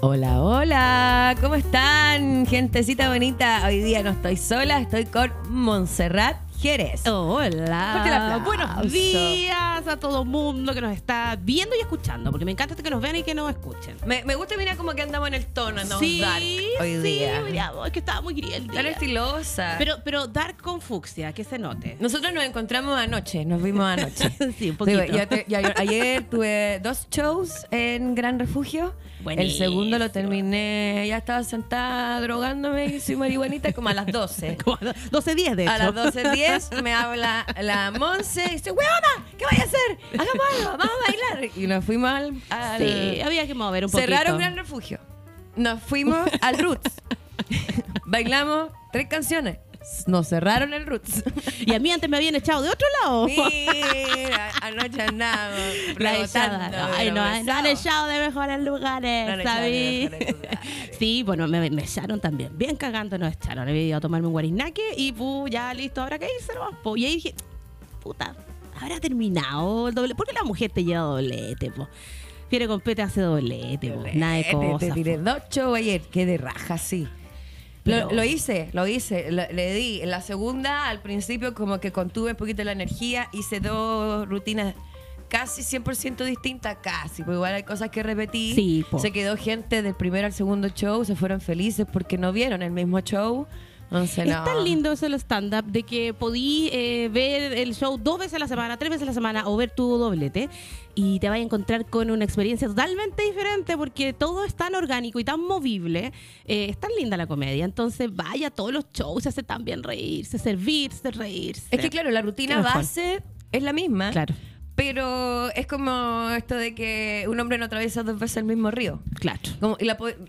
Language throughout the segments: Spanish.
Hola, hola, ¿cómo están? Gentecita bonita, hoy día no estoy sola, estoy con Montserrat Jerez. Hola. Buenos días a todo mundo que nos está viendo y escuchando, porque me encanta que nos vean y que nos escuchen. Me, me gusta, mira, como que andamos en el tono, andamos sí, dark hoy sí, día. mira, es que estaba muy gris el día. Tan estilosa. Pero, pero dark con fucsia, que se note. Nosotros nos encontramos anoche, nos vimos anoche. sí, un poquito. Digo, yo te- yo ayer tuve dos shows en Gran Refugio. El segundo lo terminé, ya estaba sentada drogándome y soy marihuanita como a las 12. Como a las 12.10 de hecho. A las 12.10 me habla la Monse y dice, ¡Huevona! ¿Qué vaya a hacer? Hagamos algo, vamos a bailar. Y nos fuimos al... al- Sí, había que mover un poquito. cerraron Gran Refugio. Nos fuimos al Roots. Bailamos tres canciones. Nos cerraron el Roots. Y a mí antes me habían echado de otro lado. Mira, anoche andamos La. Ay, no, no han echado de mejores lugares, No lugares. Sí, bueno, me, me echaron también. Bien cagando nos echaron. Había ido a tomarme un guariznaque y pu, ya listo, ahora que irse nomás, po. Y ahí dije, puta, habrá terminado el doble. ¿Por qué la mujer te lleva doblete, po? Fiere compete hace doblete, po. Nada de Te- cosas. Te tiré po. dos shows ayer, qué de raja, sí. Lo, Pero- lo hice, lo hice, lo- le di. En la segunda, al principio, como que contuve un poquito la energía, hice dos rutinas casi 100% distintas, casi, porque igual hay cosas que repetí. Sí. Se quedó gente del primer al segundo show, se fueron felices porque no vieron el mismo show. Es tan lindo eso el stand-up de que podí eh, ver el show dos veces a la semana, tres veces a la semana o ver tu doblete y te vas a encontrar con una experiencia totalmente diferente porque todo es tan orgánico y tan movible. Eh, es tan linda la comedia. Entonces vaya a todos los shows, se hace tan bien reírse, servirse, reírse. Es que claro, la rutina Qué mejor. base es la misma. Claro, Pero es como esto de que un hombre no atraviesa dos veces el mismo río. claro. Como, y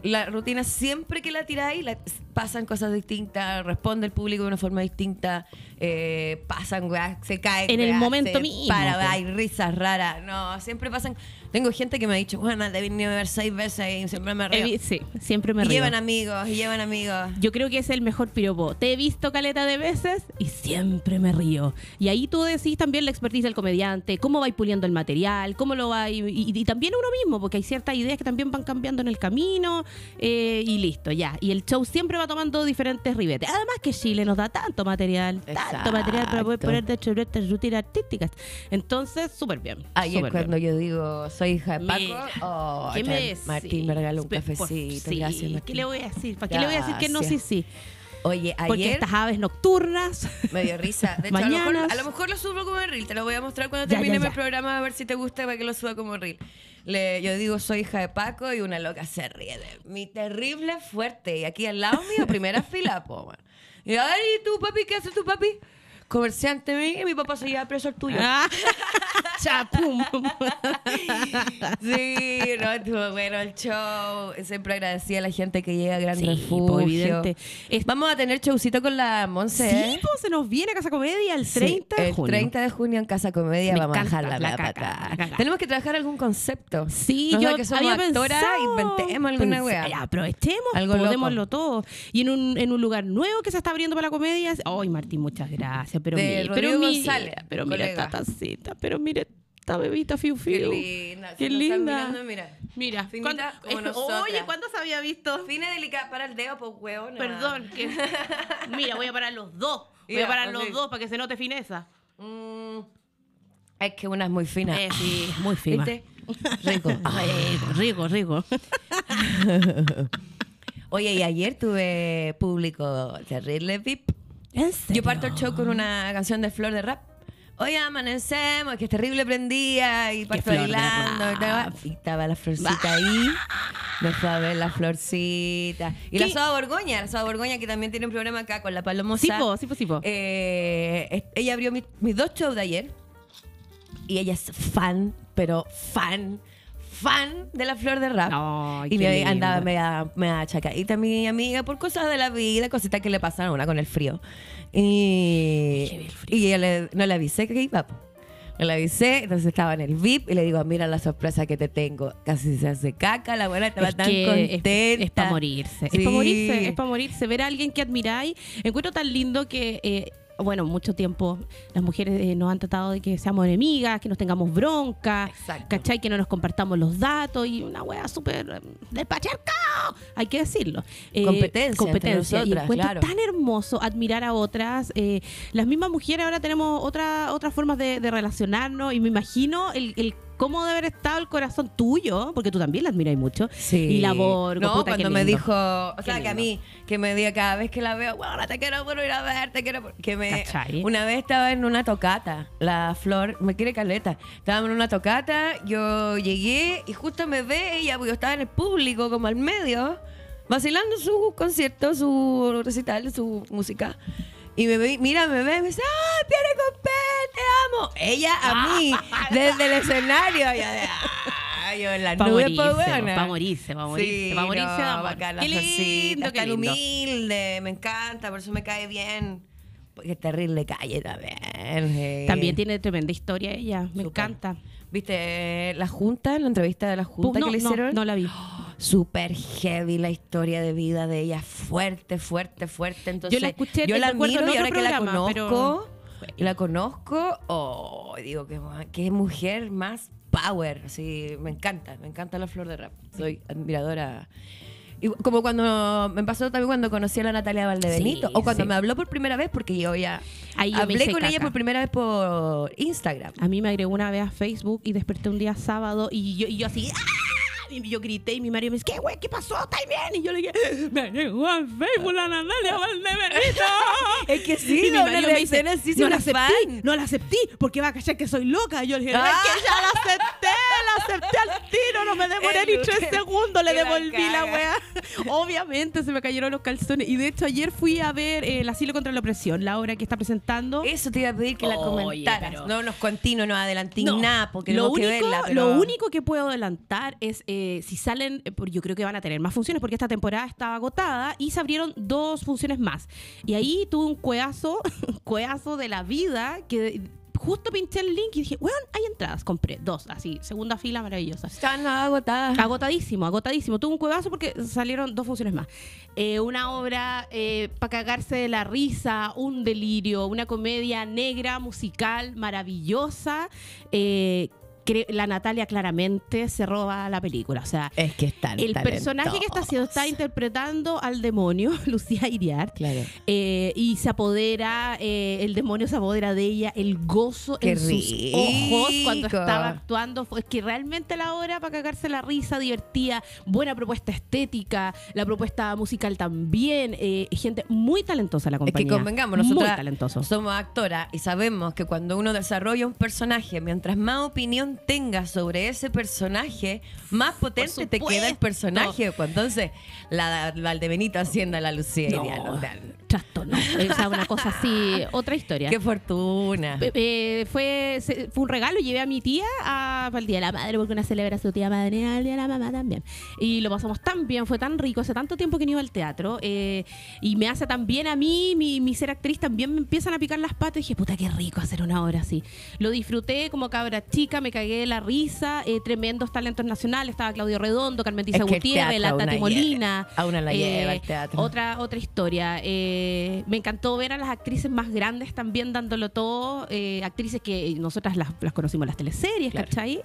la rutina, siempre que la tiráis, la- pasan cosas distintas, responde el público de una forma distinta, eh, pasan, weá, se cae. En el weá, momento se mismo, Para, po. hay risas raras. No, siempre pasan. Tengo gente que me ha dicho, bueno, te vine a ver seis veces y siempre me río. Sí, siempre me y río. llevan amigos, y llevan amigos. Yo creo que es el mejor piropo. Te he visto caleta de veces y siempre me río. Y ahí tú decís también la expertise del comediante, cómo vais puliendo el material, cómo lo va y, y- y también uno mismo, porque hay ciertas ideas que también van cambiando en el camino eh, y listo, ya. Y el show siempre va tomando diferentes ribetes. Además que Chile nos da tanto material, tanto material para poder poner de hecho estas rutinas artísticas. Entonces, súper bien. Ayer cuando bien. yo digo soy hija de Paco, Mira, oh, ¿Qué me? Martín me regaló un Por- cafecito. sí, Gracias, ¿Qué le voy a decir? ¿Para qué le voy a decir que no? Sí, sí. Oye, Porque ayer estas aves nocturnas. me dio risa. De hecho, a lo, mejor, a lo mejor lo subo como reel. Te lo voy a mostrar cuando Ya, termine ya, mi programa a ver si te gusta para que lo suba como reel. Le, yo digo, soy hija de Paco y una loca se ríe de mi terrible fuerte. Y aquí al lado mío, primera fila, po, man. Y ay, ¿y tú, papi? ¿Qué hace tu papi? Comerciante mío y mi papá se lleva preso al tuyo. Ah, Chapum. Sí, no, estuvo bueno el show. Siempre agradecía a la gente que llega a Gran Sí, Refugio. po, evidente. Vamos a tener showcito con la Monse. Sí, ¿eh? pues se nos viene a Casa Comedia el Sí, 30 de el junio. 30 de junio en Casa Comedia Me vamos a la, la caca. Tenemos que trabajar algún concepto. Sí, Nosotras yo que somos había actoras, pensado. inventemos alguna ya, aprovechemos, Algo podémoslo todo. Y en un, en un lugar nuevo que se está abriendo para la comedia. Ay, Martín, muchas gracias. Pero, De mi- Rodrigo pero mira, pero mira esta tacita, pero mira esta bebita fiu Qué fiu. linda. Qué nos están linda. mirando, mira. Mira, Finita ¿cuándo- como nosotras. oye, ¿cuándo se había visto? Fina y delicada para el dedo, pues huevo. Perdón, que mira, voy a parar los dos. Voy a parar los dos para que se note fineza. Mm, es que una es muy fina. Eh, sí, es muy fina. ¿Viste? Rico. Ay, rico, rico. Oye, y ayer tuve público terrible VIP. ¿En Yo parto el show con una canción de Flor de Rap. Hoy amanecemos, que es terrible prendía y parto bailando. Y estaba, Rap. y estaba la florcita ahí. Me fue a ver la florcita. Y la. Soda Borgoña, la Soda Borgoña que también tiene un programa acá con la Palomosa. Sí, po, sí, po, sí, po. Eh, ella abrió mi- mis dos shows de ayer. Y ella es fan, pero fan, fan de la Flor de Rap. Y me andaba media, media chacadita mi amiga por cosas de la vida, cositas que le pasaron, una con el frío. Y, Heavy el frío. y le- no le avisé que iba. No le avisé, entonces estaba en el VIP y le digo, mira la sorpresa que te tengo. Casi se hace caca, la buena estaba Es tan contenta. Es, es para morirse. Es para morirse. Es para morirse. Ver a alguien que admiráis. Encuentro tan lindo que. eh, bueno, mucho tiempo las mujeres eh, nos han tratado de que seamos enemigas, que nos tengamos bronca, Exacto. ¿cachai? Que no nos compartamos los datos y una wea súper del patriarcado, Hay que decirlo. Eh, Competencia competencia. y nosotras, encuentro claro. tan hermoso admirar a otras. eh, las mismas mujeres ahora tenemos otra, otras formas de, de relacionarnos y me imagino el, el cómo debe haber estado el corazón tuyo, porque tú también la admiras mucho. Sí. Y la Borgo, No, puta, cuando me dijo, o Qué sea, que a mí, que me diga cada vez que la veo, bueno, te quiero por ir a ver, te quiero por-". Que me. ¿Cachai? Una vez estaba en una tocata, la flor, me quiere caleta. Estábamos en una tocata, yo llegué y justo me ve ella, porque yo estaba en el público, como al medio, vacilando su concierto, su recital, su música. Y me ve, mira, me ve y me dice, ¡ay, Pierre Compé, te amo! Ella a mí, desde el escenario. Yo, de, "Ay, yo en la morirse, buena". morirse, pa' morirse, pa' morirse de amor. bacana, Qué lindo, qué lindo. humilde, me encanta, por eso me cae bien. Porque es terrible calle también. También tiene tremenda historia ella, me encanta. ¿Viste la junta, la entrevista de la junta no, que le hicieron? no la vi. Súper heavy la historia de vida de ella, fuerte, fuerte, fuerte. Entonces, la escuché, yo la miro y ahora que la conozco, pero- y la conozco, oh, digo que qué mujer más power. Así, me encanta, me encanta la flor de rap. Soy admiradora. Y como cuando me pasó también cuando conocí a la Natalia Valdebenito, Sí, o cuando sí. me habló por primera vez, porque yo ya Ahí yo me hablé con ella por primera vez por Instagram. A mí me agregó una vez a Facebook y desperté un día sábado y yo, y yo así. ¡ah! Y yo grité y mi marido me dice, ¿qué güey? ¿Qué pasó? ¿Estás bien? Y yo le dije, me agregó a Facebook la Natalia Valdebenito. Es que Y sí, mi no, marido me dice, así, no la acepté, no la acepté, porque va a callar que soy loca. Y yo le dije, Ah. es que ya la acepté, la acepté al tiro, no me demoré El ni tres segundos, le devolví la wea. Obviamente se me cayeron los calzones. Y de hecho ayer fui a ver eh, El asilo contra la opresión, la obra que está presentando. Eso te iba a pedir que la comentaras. No nos continúo, no adelanté No, nada, porque lo único, lo único que puedo adelantar es eh, si salen, eh, yo creo que van a tener más funciones porque esta temporada estaba agotada y se abrieron dos funciones más. Y ahí tuve un cueazo, un cueazo de la vida que justo pinché el link y dije, weón, hay entradas, compré dos, así, segunda fila maravillosa. Están agotadas. Agotadísimo, agotadísimo. Tuve un cuevazo porque salieron dos funciones más. Eh, una obra para cagarse de la risa, un delirio, una comedia negra, musical, maravillosa. Eh, la Natalia claramente se roba la película. O sea, Es que están el personaje que está haciendo está interpretando al demonio, Lucía Iriart. Claro. eh, y se apodera, eh, el demonio se apodera de ella, el gozo Qué en sus ojos cuando rico. estaba actuando. Es que realmente la obra para cagarse la risa, divertida, buena propuesta estética, la propuesta musical también. eh, gente muy talentosa la Es compañía. que convengamos, nosotros somos actoras y sabemos que cuando uno desarrolla un personaje, mientras más opinión tengas sobre ese personaje, más potente te queda el personaje. Pues entonces, la Valdebenito haciendo a la Lucía No, Iriart, o sea, trastorno. O sea, una cosa así, otra historia. Qué fortuna. Eh, eh, fue, fue un regalo, llevé a mi tía a, para el Día de la Madre, porque una celebra su tía madre, el Día de la Mamá también. Y lo pasamos tan bien, fue tan rico, hace tanto tiempo que no iba al teatro, eh, y me hace tan bien a mí, mi, mi ser actriz, también me empiezan a picar las patas, y dije, puta, qué rico hacer una obra así. Lo disfruté como cabra chica, me cagué de la risa, eh, tremendos talentos nacionales, estaba Claudio Redondo, Carmen Tiza Gutiérrez, la Tati lleva- Molina. a una la lleva el teatro. Otra, otra historia. Eh, me encantó ver a las actrices más grandes también dándolo todo. eh, actrices que nosotras las, las conocimos en las teleseries, Claro. ¿cachai?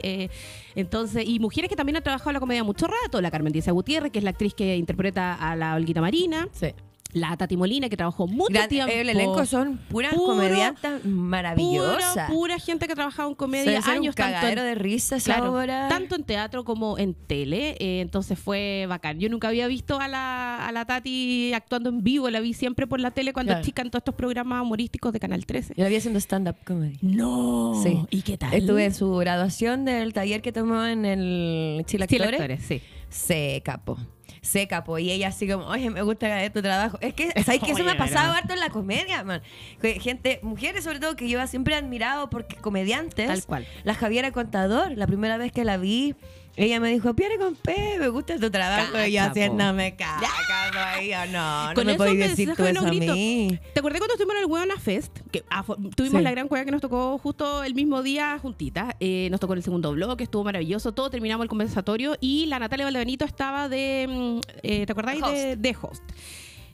Entonces, y mujeres que también han trabajado en la comedia mucho rato. La Carmen Díaz Gutiérrez, que es la actriz que interpreta a la Olguita Marina. Sí. La Tati Molina, que trabajó mucho Gran- tiempo. el elenco son puras Puro- comediantas Pura, maravillosas. pura gente que ha trabajado en comedia ser un años tanto en- cagadero de risa esa Claro, tanto en teatro como en tele, eh, entonces fue bacán. Yo nunca había visto a la, a la Tati actuando en vivo, la vi siempre por la tele cuando Claro. chica en todos estos programas humorísticos de Canal 13. Yo la vi haciendo stand-up comedy. No. Sí. ¿Y qué tal? Estuve en su graduación del taller que tomó en el Chile Actores. actores, sí. Se capo. Se capo. Y ella así como, oye, me gusta tu trabajo. Es que, ¿sabes que Eso me ha pasado harto en la comedia, man. Gente, mujeres sobre todo, que yo siempre he admirado porque comediantes. Tal cual. La Javiera Contador, la primera vez que la vi, ella me dijo, Pierre con P, me gusta tu trabajo. y yo haciéndome caca, ahí, o no, no Con me me decir tú eso a mí. ¿Te acordás cuando estuvimos en el Huevona Fest? Que ah, tuvimos Sí. la gran cueva que nos tocó justo el mismo día juntitas. Eh, nos tocó el segundo bloque, estuvo maravilloso. Todo terminamos el conversatorio y la Natalia Valdebenito estaba de. mm, eh, ¿Te acordáis? Host. De, de host.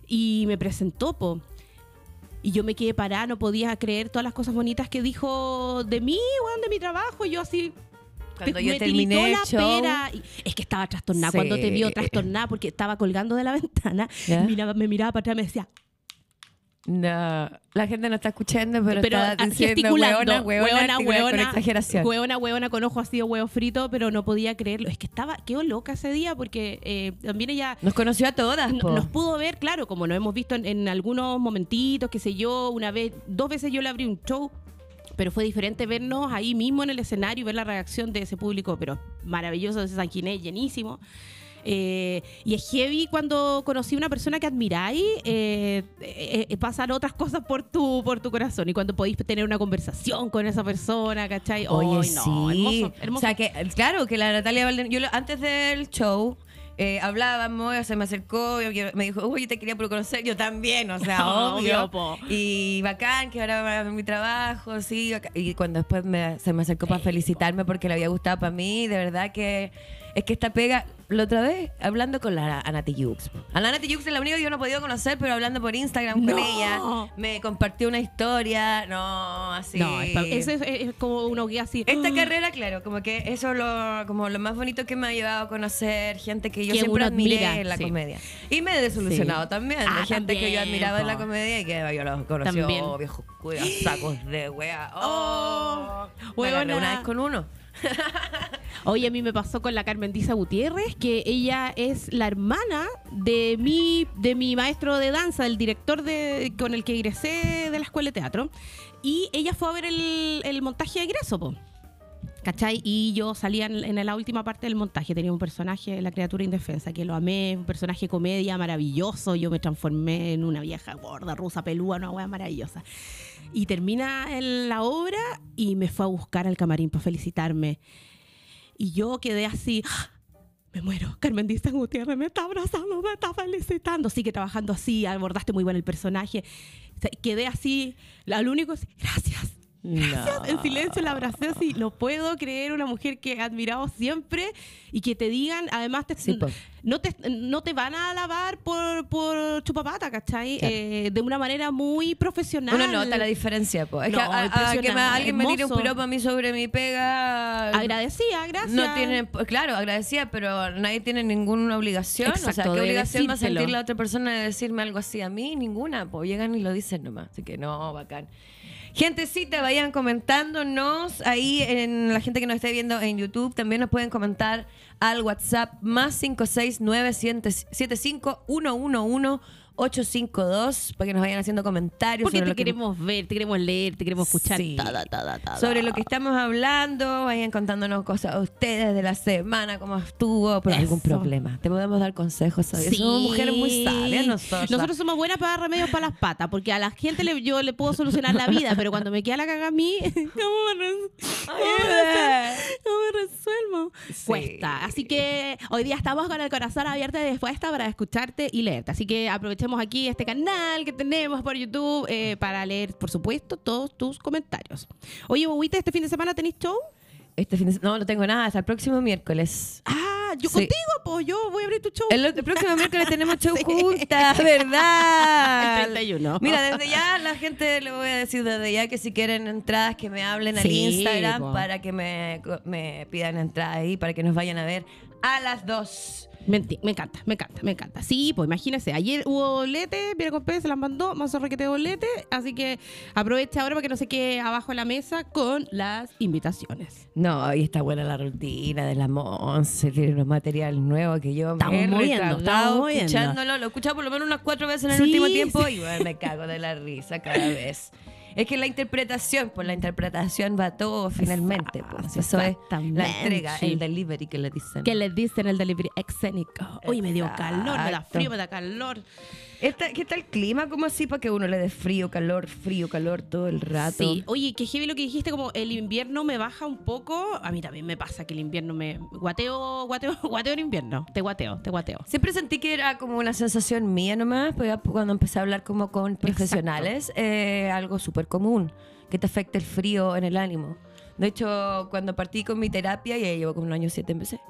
Y me presentó, po. Y yo me quedé parada, no podía creer todas las cosas bonitas que dijo de mí, weón, de mi trabajo. Y yo así, Cuando yo me terminé el la show. pera. Y- Es que estaba trastornada. Sí. Cuando te vio trastornada porque estaba colgando de la ventana, me miraba para atrás y me decía, No, la gente no está escuchando, pero, pero está diciendo hueona, hueona, hueona, exageración. hueona, hueona, con ojo así de huevo frito, pero no podía creerlo. Es que estaba, quedó loca ese día porque eh, también ella Nos conoció a todas, po. nos pudo ver, claro, como nos hemos visto en, en algunos momentitos, qué sé yo, una vez, dos veces yo le abrí un show. Pero fue diferente vernos ahí mismo en el escenario y ver la reacción de ese público, pero maravilloso, ese San Ginés, llenísimo. Eh, y es heavy cuando conocí a una persona que admiráis, eh, eh, eh, pasan otras cosas por tu, por tu corazón. Y cuando podéis tener una conversación con esa persona, ¿cachai? Oye, Ay, no, sí. hermoso, hermoso. O sea, que claro, que la Natalia Valden... Yo antes del show... eh, hablábamos, se me acercó, me dijo, uy, te quería por conocer, yo también, o sea, Obvio, obvio. Y bacán, que ahora va a ver mi trabajo, sí. Y cuando después me- se me acercó para felicitarme porque le había gustado para mí, de verdad que es que esta pega, la otra vez, hablando con la Anati Yux. A la Anati Yux es la única que yo no he podido conocer, pero hablando por Instagram No. con ella, me compartió una historia, no, así. No, es eso es, es como uno guía así. Esta "Ah". carrera, claro, como que eso es lo, como lo más bonito que me ha llevado a conocer gente que yo Que siempre admiré admira, en la sí. comedia. Y me he desilusionado Sí. también Ah, de gente que yo admiraba en la comedia y que yo los conocí, oh, viejos curas, sacos de wea. Oh, Oh, me una vez con uno. Oye, a mí me pasó con la Carmen Diza Gutiérrez, que ella es la hermana de mi, de mi maestro de danza, el director de, con el que egresé de la escuela de teatro. Y ella fue a ver el, montaje de egreso, po. ¿Cachai? Y yo salía en, en la última parte del montaje. Tenía un personaje, la criatura indefensa, que lo amé, un personaje comedia maravilloso. Yo me transformé en una vieja gorda, rusa, pelúa, una wea maravillosa. Y termina la obra y me fue a buscar al camarín para felicitarme. Y yo quedé así, ¡ah! me muero. Carmen Díaz Gutiérrez me está abrazando, me está felicitando. Sigue trabajando así, abordaste muy bien el personaje. Quedé así, lo único gracias. Gracias. En silencio la abracé así. No puedo creer una mujer que he admirado siempre y que te digan, además, te, Sí, po. no, te, no te van a alabar por, por chupapata, ¿cachai? Claro. Eh, de una manera muy profesional. Uno nota la diferencia, pues. Es No, que a- que me- alguien me tire un piropo a mí sobre mi pega. Agradecida, gracias. No tiene, pues, claro, agradecida, pero nadie tiene ninguna obligación. o sea, ¿qué obligación va a sentir la otra persona de decirme algo así a mí? Ninguna, pues llegan y lo dicen nomás. Así que no, bacán. Gentecita, vayan comentándonos ahí en la gente que nos esté viendo en YouTube. También nos pueden comentar al WhatsApp más 569-75-111-852 para que nos vayan haciendo comentarios. Porque sobre te lo que- queremos ver, te queremos leer, te queremos escuchar. Sí. Sobre lo que estamos hablando, vayan contándonos cosas a ustedes de la semana, cómo estuvo, por algún problema. Te podemos dar consejos. Sí. Somos mujeres muy sabias nosotros. Nosotros somos buenas para dar remedios para las patas, porque a la gente le, yo le puedo solucionar la vida, pero cuando me queda la caga a mí, ¿cómo me, cómo resuelvo? Sí. Cuesta. Así que hoy día estamos con el corazón abierto y dispuesta para escucharte y leerte. Así que aprovechemos aquí este canal que tenemos por YouTube eh, para leer, por supuesto, todos tus comentarios. Oye, Bobita, ¿este fin de semana tenés show? Este fin de No, no tengo nada, hasta el próximo miércoles. Ah, yo Sí. contigo, pues yo voy a abrir tu show. El, el próximo miércoles tenemos show Sí. juntas, ¿verdad? El 31. Mira, desde ya la gente le voy a decir desde ya que si quieren entradas que me hablen al Instagram po. para que me, me pidan entradas ahí para que nos vayan a ver a las dos. Me, me encanta, me encanta, me encanta. Sí, pues imagínese, ayer hubo bolete, Viera con Pérez se las mandó, más requete bolete, así que aprovecha ahora para que no se quede abajo de la mesa con las invitaciones. No, y está buena la rutina de la Monse, tiene unos materiales nuevos que yo Estamos me he moviendo, estamos moviendo. escuchándolo. Lo he escuchado por lo menos unas cuatro veces en el Sí, último tiempo sí. y bueno, me cago de la risa cada vez. Es que la interpretación, por la interpretación va todo finalmente. Pues. Eso es la entrega, el delivery que le dicen. ¿Qué les dicen el delivery escénico? Uy, me dio calor, me da frío, me da calor. Esta- ¿Qué tal el clima? ¿Cómo así para que uno le dé frío, calor, frío, calor todo el rato? Sí, oye, que heavy lo que dijiste, como el invierno me baja un poco. A mí también me pasa que el invierno me. Guateo, guateo, guateo en invierno. Te guateo, te guateo. Siempre sentí que era como una sensación mía nomás, ya cuando empecé a hablar como con profesionales, eh, algo súper común, que te afecta el frío en el ánimo. De hecho, cuando partí con mi terapia, ya llevo como un año siete empecé,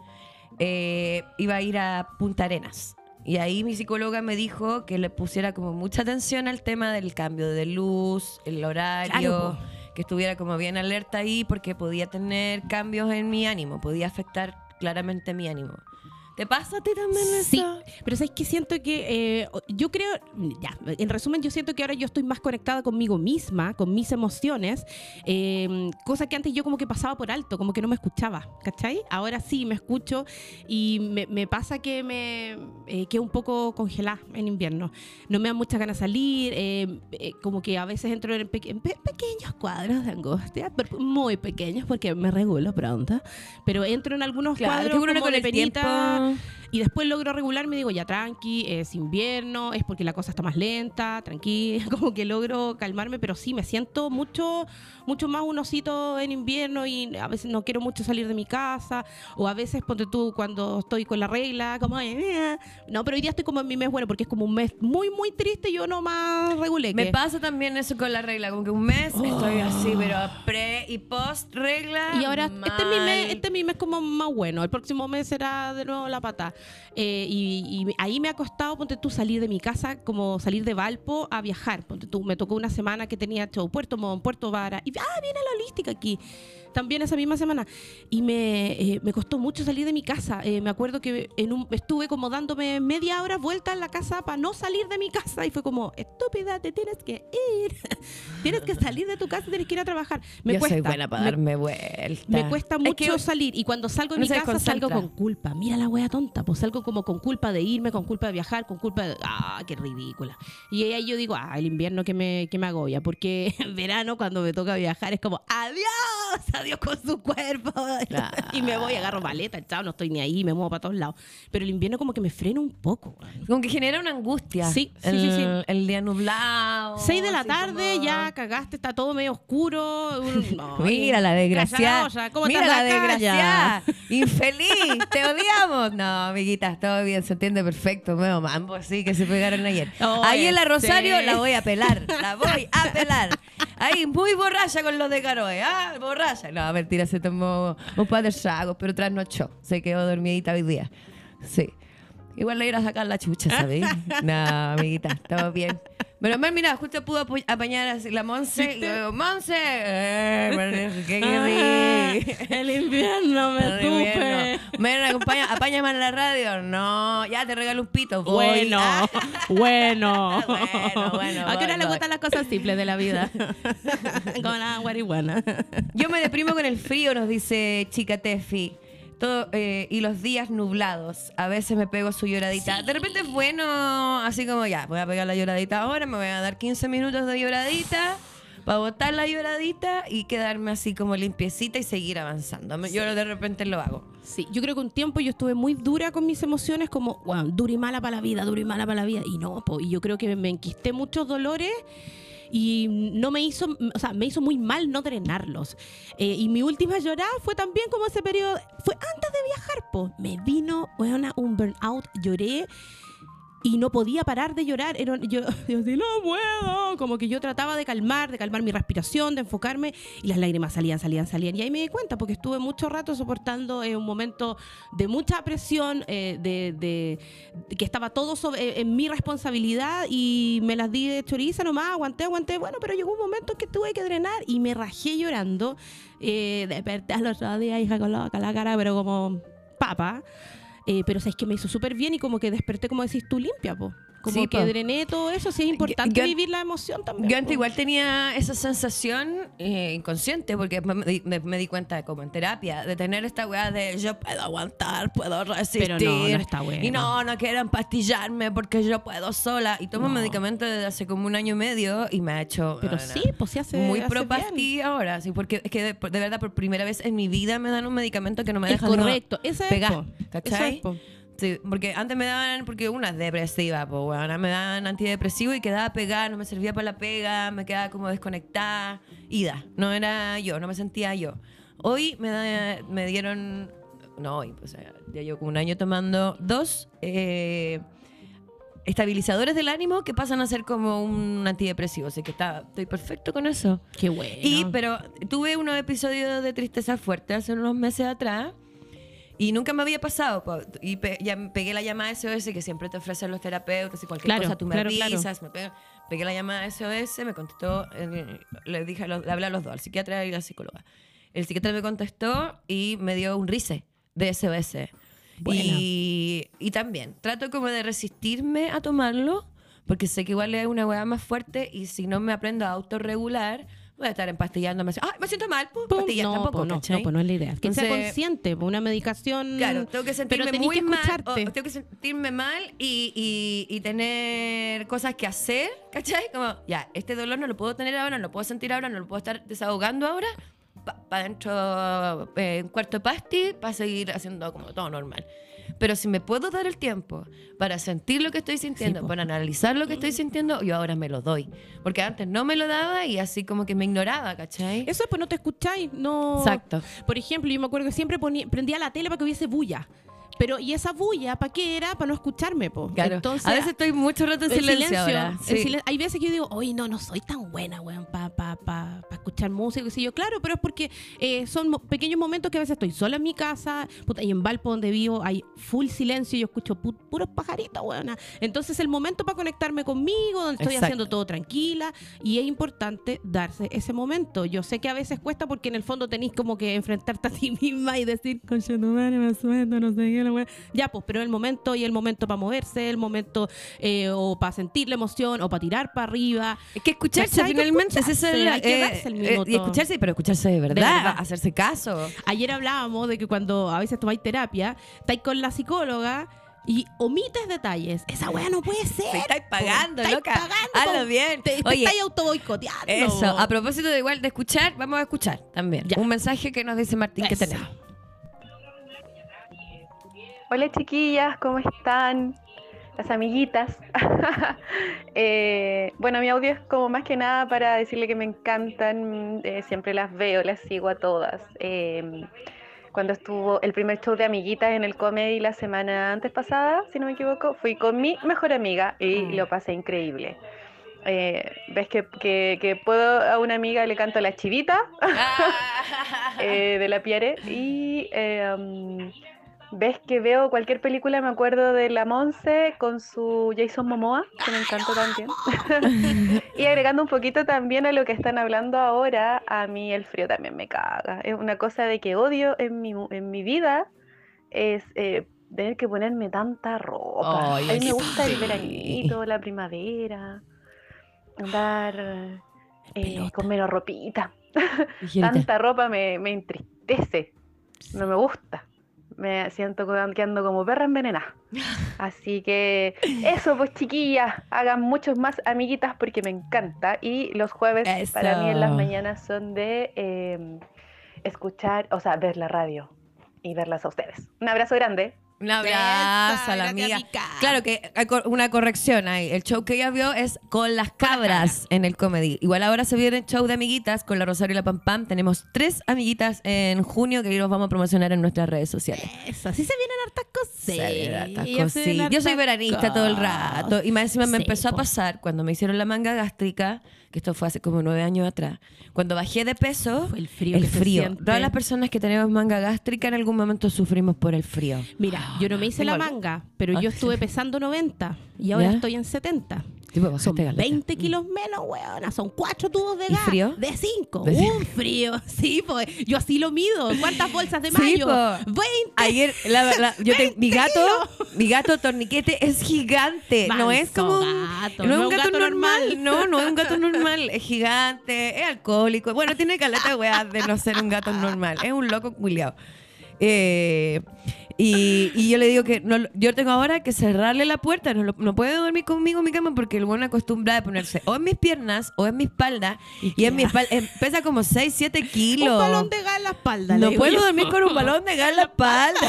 eh, iba a ir a Punta Arenas. Y ahí mi psicóloga me dijo que le pusiera como mucha atención al tema del cambio de luz, el horario, Claro, que estuviera como bien alerta ahí porque podía tener cambios en mi ánimo, podía afectar claramente mi ánimo. ¿Te pasa a ti también eso? Sí, pero sabes que siento que eh, yo creo, ya, en resumen, yo siento que ahora yo estoy más conectada conmigo misma, con mis emociones, eh, cosa que antes yo como que pasaba por alto, como que no me escuchaba, ¿cachai? Ahora sí me escucho y me, me pasa que me eh, quedo un poco congelada en invierno. No me dan muchas ganas de salir, eh, eh, como que a veces entro en, peque- en pe- pequeños cuadros de angustia, pero muy pequeños porque me regulo pronto, pero entro en algunos Claro, cuadros que uno como con de el penita, tiempo- y después logro regularme y digo, ya tranqui, es invierno, es porque la cosa está más lenta, tranqui, como que logro calmarme, pero sí, me siento mucho, mucho más un osito en invierno y a veces no quiero mucho salir de mi casa, o a veces, ponte tú, cuando estoy con la regla, como, "Ay, eh". no, pero hoy día estoy como en mi mes bueno, porque es como un mes muy, muy triste y yo no más regulé. Me pasa también eso con la regla, como que un mes estoy así, pero pre y post regla. Y ahora, este es, mi mes, este es mi mes como más bueno. El próximo mes será de nuevo la pata. Eh, y, ahí me ha costado, ponte tú, salir de mi casa, como salir de Valpo a viajar. Ponte tú, me tocó una semana que tenía Puerto Montt, Puerto Vara. Y, ah, viene la holística aquí. También esa misma semana. Y me, eh, me costó mucho salir de mi casa. Eh, me acuerdo que en un, estuve como dándome media hora vuelta en la casa para no salir de mi casa. Y fue como, estúpida, te tienes que ir. tienes que salir de tu casa, tienes que ir a trabajar. Me Yo cuesta. soy buena para me darme vuelta. me cuesta Es mucho que- salir y cuando salgo de no mi casa salgo con culpa. Mira la wea tonta, pues salgo como con culpa de irme, con culpa de viajar, con culpa de... ¡Ah, qué ridícula! Y ahí yo digo, ah, el invierno que me, que me agobia, porque en verano cuando me toca viajar es como, adiós, adiós con su cuerpo. y me voy, agarro maleta, chao, no estoy ni ahí, me muevo para todos lados. Pero el invierno como que me frena un poco. Como que genera una angustia. Sí, sí, el, sí, sí. El día nublado. Seis de la así tarde, como- ya cagaste, está todo medio oscuro. Mira la desgraciada. Callarosa, ¿cómo Mira la acá? desgraciada. Infeliz. Te odiamos. No, amiguitas, todo bien. Se entiende perfecto. Medio mambo, sí, que se pegaron ayer. Oh, Ahí en la Rosario sí. la voy a pelar. La voy a pelar. Ahí, muy borracha con los de Caroe. Ah, borracha. No, mentira, se tomó un par de tragos, pero trasnochó. Se quedó dormidita hoy día. Sí. Igual le ir a sacar la chucha, ¿sabéis? no, amiguita, todo bien. Pero mira, justo pudo apañar la Monse. Y Monse. Eh, ¿Qué querrí? El invierno me El invierno. Ven, acompaña, apáñame en la radio. No, ya te regalo un pito. Voy. Bueno, Ah. bueno. Bueno, bueno, ¿A qué no le gustan las cosas simples de la vida? Como la guarihuana. Yo me deprimo con el frío, nos dice Chica Tefi. Todo, eh, y los días nublados. A veces me pego su lloradita. De repente es bueno, así como ya, voy a pegar la lloradita ahora, me voy a dar 15 minutos de lloradita para botar la lloradita y quedarme así como limpiecita y seguir avanzando. Me- Yo de repente lo hago. Sí, yo creo que un tiempo yo estuve muy dura con mis emociones, como, wow, dura y mala para la vida, dura y mala para la vida. Y no, po, y yo creo que me enquisté muchos dolores y no me hizo, o sea, me hizo muy mal no drenarlos. Eh, y mi última llorada fue también como ese periodo, fue antes de viajar, po. Me vino, weona, un burnout, lloré. Y no podía parar de llorar. Era, yo, yo así, no puedo. Como que yo trataba de calmar, de calmar mi respiración, de enfocarme. Y las lágrimas salían, salían, salían. Y ahí me di cuenta, porque estuve mucho rato soportando eh, un momento de mucha presión, eh, de, de- de que estaba todo sobre- eh, en mi responsabilidad. Y me las di de choriza nomás, aguanté, aguanté. Bueno, pero llegó un momento en que tuve que drenar y me rajé llorando. Desperté al otro día, hija, con la, con la cara, pero como papa. Eh, pero sabes que me hizo súper bien y como que desperté, como decís tú, limpia, po. Como Sí, que drené todo eso, sí es importante yo- vivir la emoción también. Yo antes igual tenía esa sensación eh, inconsciente, porque me, me di- me- di cuenta, como en terapia, de tener esta weá de yo puedo aguantar, puedo resistir. Pero no, no está bueno. Y no, no quiero empastillarme porque yo puedo sola. Y tomo No. medicamento desde hace como un año y medio y me ha hecho. Pero bueno, sí, pues sí hace Muy hace pro pastilla ahora, sí, porque es que de, de verdad por primera vez en mi vida me dan un medicamento que no me Es deja correcto, esa es, pegar. po. ¿cachai? Esa es, po. Sí, porque antes me daban, porque una es depresiva, pues bueno, me daban antidepresivo y quedaba pegada, no me servía para la pega, me quedaba como desconectada, ida, no era yo, no me sentía yo. Hoy me, da- me dieron, no hoy, pues ya llevo como un año tomando dos eh, estabilizadores del ánimo que pasan a ser como un antidepresivo, así que está, estoy perfecto con eso. Qué bueno. Y, pero tuve unos episodios de tristeza fuerte hace unos meses atrás. Y nunca me había pasado. po, Y pe- ya me pegué la llamada SOS que siempre te ofrecen los terapeutas y cualquier Claro, cosa tú me claro, claro. avisas. me pe- pegué la llamada SOS, me contestó, eh, le dije, a los- le hablé a los dos, al psiquiatra y a la psicóloga. El psiquiatra me contestó y me dio un RICE de SOS. Buena. Y, y también trato como de resistirme a tomarlo, porque sé que igual es una hueá más fuerte y si no me aprendo a autorregular, voy a estar empastillándome. ¡Ay, me siento mal! Pues, pastillas no, tampoco, po, no, no, po, no es la idea. Que sea Entonces, consciente, po, una medicación. Claro, tengo que sentirme muy que mal. o- tengo que sentirme mal y, y- y tener cosas que hacer, ¿cachai? Como, ya, este dolor no lo puedo tener ahora, no lo puedo sentir ahora, no lo puedo estar desahogando ahora. Para dentro, eh, un cuarto de pasti, para seguir haciendo como todo normal. Pero si me puedo dar el tiempo para sentir lo que estoy sintiendo, para analizar lo que estoy sintiendo, yo ahora me lo doy. Porque antes no me lo daba y así como que me ignoraba, ¿cachai? Eso pues no te escucháis, no. Exacto. Por ejemplo, yo me acuerdo que siempre ponía- prendía la tele para que hubiese bulla. Pero, ¿y esa bulla para qué era? Para no escucharme, po. Claro. Entonces, a veces estoy mucho rato en el silencio, ahora. Sí. Hay veces que yo digo, oye, no, no soy tan buena, weón, para pa, pa, pa escuchar música. Y yo, claro, pero es porque eh, son pequeños momentos que a veces estoy sola en mi casa, puta, y en Valpo donde vivo hay full silencio y yo escucho pu- puros pajaritos, weón. Entonces el momento para conectarme conmigo, donde estoy Exacto. haciendo todo tranquila, y es importante darse ese momento. Yo sé que a veces cuesta porque en el fondo tenéis como que enfrentarte a ti misma y decir, concha tu madre, me suelto, no sé qué, la weá". Ya, pues, pero el momento y el momento para moverse, el momento eh, o para sentir la emoción o para tirar para arriba. Es que escucharse que finalmente es que eh, eh, y escucharse, pero escucharse de verdad, verdad. hacerse caso. Ayer hablábamos de que cuando a veces tomáis terapia, estáis con la psicóloga y omites detalles. Esa weá no puede ser. Te estáis pagando, Estáis loca. pagando, Hazlo bien. Te, te Oye, estáis autoboicoteando. eso. A propósito de igual de escuchar, vamos a escuchar también. Ya. Un mensaje que nos dice Martín que Eso. tenemos. Hola chiquillas, ¿cómo están? Las amiguitas. Eh, bueno, mi audio es como más que nada para decirle que me encantan, eh, siempre las veo, las sigo a todas. Eh, cuando estuvo el primer show de amiguitas en el comedy la semana antes pasada, si no me equivoco, fui con mi mejor amiga y Mm. lo pasé increíble. Eh, ¿Ves que, que- que puedo a una amiga le canto la chivita? eh, de la Pierre y eh, um, ves que veo cualquier película me acuerdo de la Monse con su Jason Momoa que me encantó también y agregando un poquito también a lo que están hablando ahora a mí el frío también me caga es una cosa de que odio en mi, en mi vida es eh, tener que ponerme tanta ropa a mí me sí. gusta el veranito la primavera andar eh, con menos ropita. Tanta ropa me, me entristece. No me gusta. Me siento que ando como perra envenenada. Así que eso, pues chiquillas, hagan muchos más amiguitas porque me encanta. Y los jueves para mí en las mañanas son de eh, escuchar, o sea, ver la radio y verlas a ustedes. Un abrazo grande. Un abrazo a la amiga. Claro que hay una corrección ahí. El show que ella vio es con las cabras en el comedy. Igual ahora se viene el show de amiguitas con la Rosario y la Pam Pam. Tenemos tres amiguitas en junio que los vamos a promocionar en nuestras redes sociales. Eso, así se vienen hartas cosas. Se vienen hartas cosas. Yo soy veranista todo el rato. Y más encima me empezó a pasar cuando me hicieron la manga gástrica, que esto fue hace como nueve años atrás. Cuando bajé de peso, Fue el frío el que se frío. siente. Todas las personas que tenemos manga gástrica en algún momento sufrimos por el frío. Mira, yo no me hice la manga, pero Ah, yo sí. estuve pesando 90 y ahora ¿Ya? estoy en 70. Tipo, Son bajaste galeta. 20 kilos menos, weona. Son cuatro tubos de ¿Y gas. frío? De 5. De Un frío. Sí, pues. Yo así lo mido. ¿Cuántas bolsas de Sí, mayo? po. 20. Ayer, la- la- yo te- 20 mi gato, mi gato torniquete es gigante. no es como un, gato, no es un gato, normal. No, no es un gato normal. Es gigante, es alcohólico. Bueno, tiene caleta weá de no ser un gato normal. Es un loco culiao. Eh, y, y yo le digo que no, yo tengo ahora que cerrarle la puerta. No, no puede dormir conmigo en mi cama porque el bueno acostumbra a ponerse o en mis piernas o en mi espalda. Y, en mi espalda eh, pesa como 6, 7 kilos. Un balón de gas en la espalda. No puedo yo. dormir con un balón de gas en la espalda.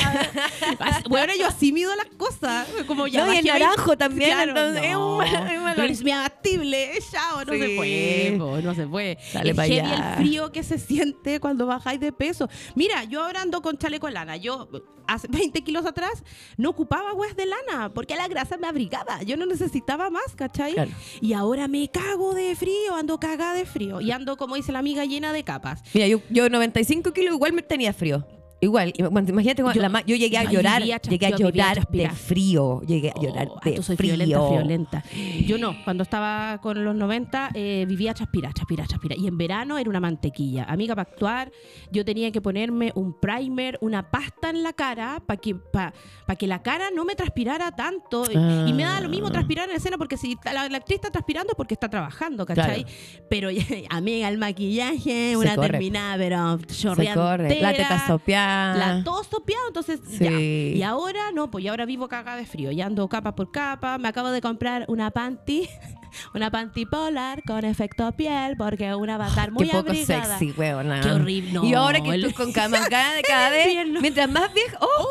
Bueno, yo así mido las cosas. Como ya No, y el naranjo 20. también, entonces, es un- es un. Pero es mi abatible, chao, no Sí. se puede, po, no se puede. Dale es pa' heavy allá. el frío que se siente cuando bajáis de peso. Mira, yo ahora ando con chaleco de lana. Yo hace 20 kilos atrás no ocupaba weas de lana porque la grasa me abrigaba. Yo no necesitaba más, ¿cachai? Claro. Y ahora me cago de frío, ando cagada de frío. Y ando, como dice la amiga, llena de capas. Mira, yo, yo 95 kilos igual me tenía frío. Igual, im- imagínate cuando Yo- la yo llegué a yo llorar, llegué a llorar de frío, llegué a llorar Oh, de tú soy frío. friolenta, friolenta. Yo no, cuando estaba con los 90 eh, vivía a transpirar, transpirar, transpirar. Y en verano era una mantequilla. Amiga, para actuar yo tenía que ponerme un primer, una pasta en la cara para que, pa, pa que la cara no me transpirara tanto. Y- Y me da lo mismo Ah. transpirar en escena porque si la, la actriz está transpirando es porque está trabajando, ¿cachai? Pero amiga, el maquillaje, una terminada, pero chorreante. la teta sopeada. La todo sopeado, entonces Sí. ya. Y ahora no, pues ya ahora vivo cagada de frío. Ya ando capa por capa. Me acabo de comprar una panty, una panty polar con efecto piel, porque una va a estar muy Qué poco abrigada. sexy, weona. Qué horrible. No, y ahora que el- estoy con cada de cada vez, mientras más vieja. ¡Oh!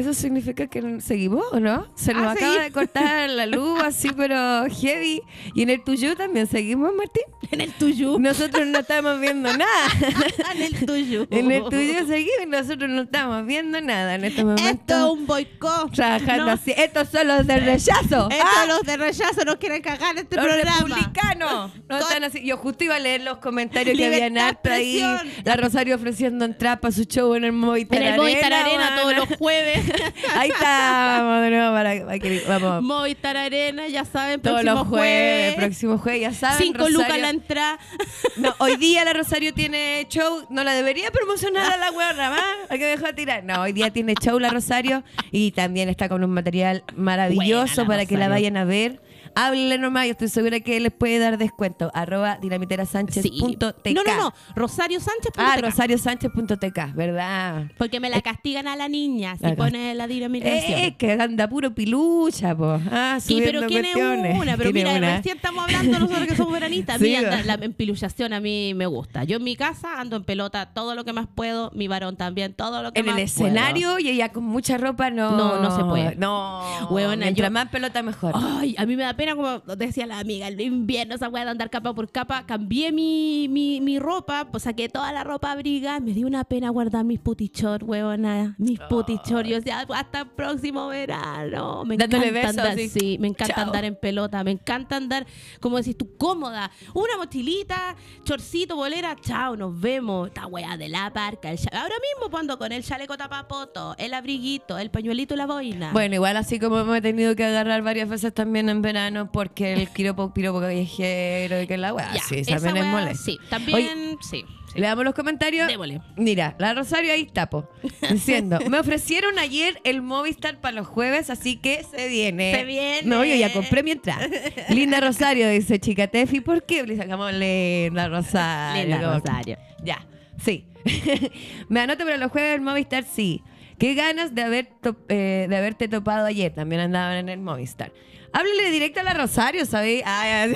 ¿Eso significa que seguimos o no? Se nos Ah, acaba de cortar la luz así, pero heavy. ¿Y en el tuyo también seguimos, Martín? En el tuyo. Nosotros no estamos viendo nada. en el tuyo. En el tuyo seguimos y nosotros no estamos viendo nada en este momento. Esto es un boicot. Trabajando No. así. Estos son los del rechazo. Estos ¡Ah! los de rechazo no quieren cagar este los programa. republicanos. No Con- están así. Yo justo iba a leer los comentarios que habían harta ahí. La Rosario ofreciendo entradas para su show en el Movistar En el Movistar Arena, Arena todos los jueves. Ahí está. Vamos de nuevo para, para que vamos. Movistar Arena, ya saben, Todos próximo los jueves, próximo jueves, ya saben. Cinco Rosario- lucas la entrada. No, hoy día la Rosario tiene show. No la debería promocionar a la hueá más. ¿Por qué me dejó tirar? No, hoy día tiene show la Rosario y también está con un material maravilloso Buena para que la vayan a ver. Háblenle nomás, yo estoy segura que les puede dar descuento. Arroba Sí. dinamiterasánchez.tk. No, no, no. Rosario Sánchez. Ah, rosariosánchez.tk, ¿verdad? Porque me la castigan a la niña si pone la dinamitación. Eh, que anda puro pilucha, po. Ah, Sí, pero ¿quién es cuestiones. una? Pero ¿Quién es mira, una? recién estamos hablando nosotros que somos veranistas. Sí, anda- la empiluchación a mí me gusta. Yo en mi casa ando en pelota todo lo que más puedo. Mi varón también, todo lo que En más el escenario y ella con mucha ropa no. No, no se puede. No. Huevona, Mientras yo- más pelota mejor. puedo. Ay, a mí me da pena, como decía la amiga, el invierno, esa weá de andar capa por capa. Cambié mi, mi, mi ropa, pues saqué toda la ropa abriga. Me dio una pena guardar mis putichor, huevona. Mis putichor. Yo decía, hasta el próximo verano. Me Dándole encanta besos, andar, así. sí, me encanta Chao. andar en pelota. Me encanta andar, como decís tú, cómoda. Una mochilita, chorcito, bolera, chao, nos vemos. Esta weá de la parca. el Ahora mismo cuando con el chaleco tapapoto, el abriguito, el pañuelito y la boina. Bueno, igual así como me he tenido que agarrar varias veces también en verano porque el piropo, piropo callejero y que la weá. Ya, sí, esa también es weá, molesto. Sí, también, sí. sí. Le damos los comentarios. Démosle. Mira, la Rosario ahí tapo. Diciendo, me ofrecieron ayer el Movistar para los jueves, así que se viene. Se viene. No, yo ya compré mi entrada. Linda Rosario dice, chica Tefi, ¿por qué? Le sacamos Linda Rosario. Linda Rosario. Ya, sí. me anoto para los jueves del Movistar, sí. Qué ganas de, haber eh, de haberte topado ayer. También andaban en el Movistar. Háblale directo a la Rosario, ¿sabes?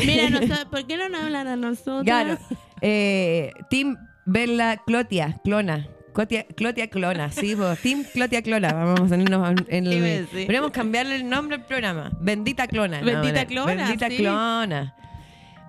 Mira, nosotros, ¿por qué no nos hablan a nosotros? Claro. Eh, Team Bella Clotia, Clona. Clotia, Clotia Clona, sí, po. Team Clotia Clona. Vamos a ponernos en el. Podríamos cambiarle el nombre al programa. Bendita Clona. Bendita no, Clona, Bendita sí. Clona.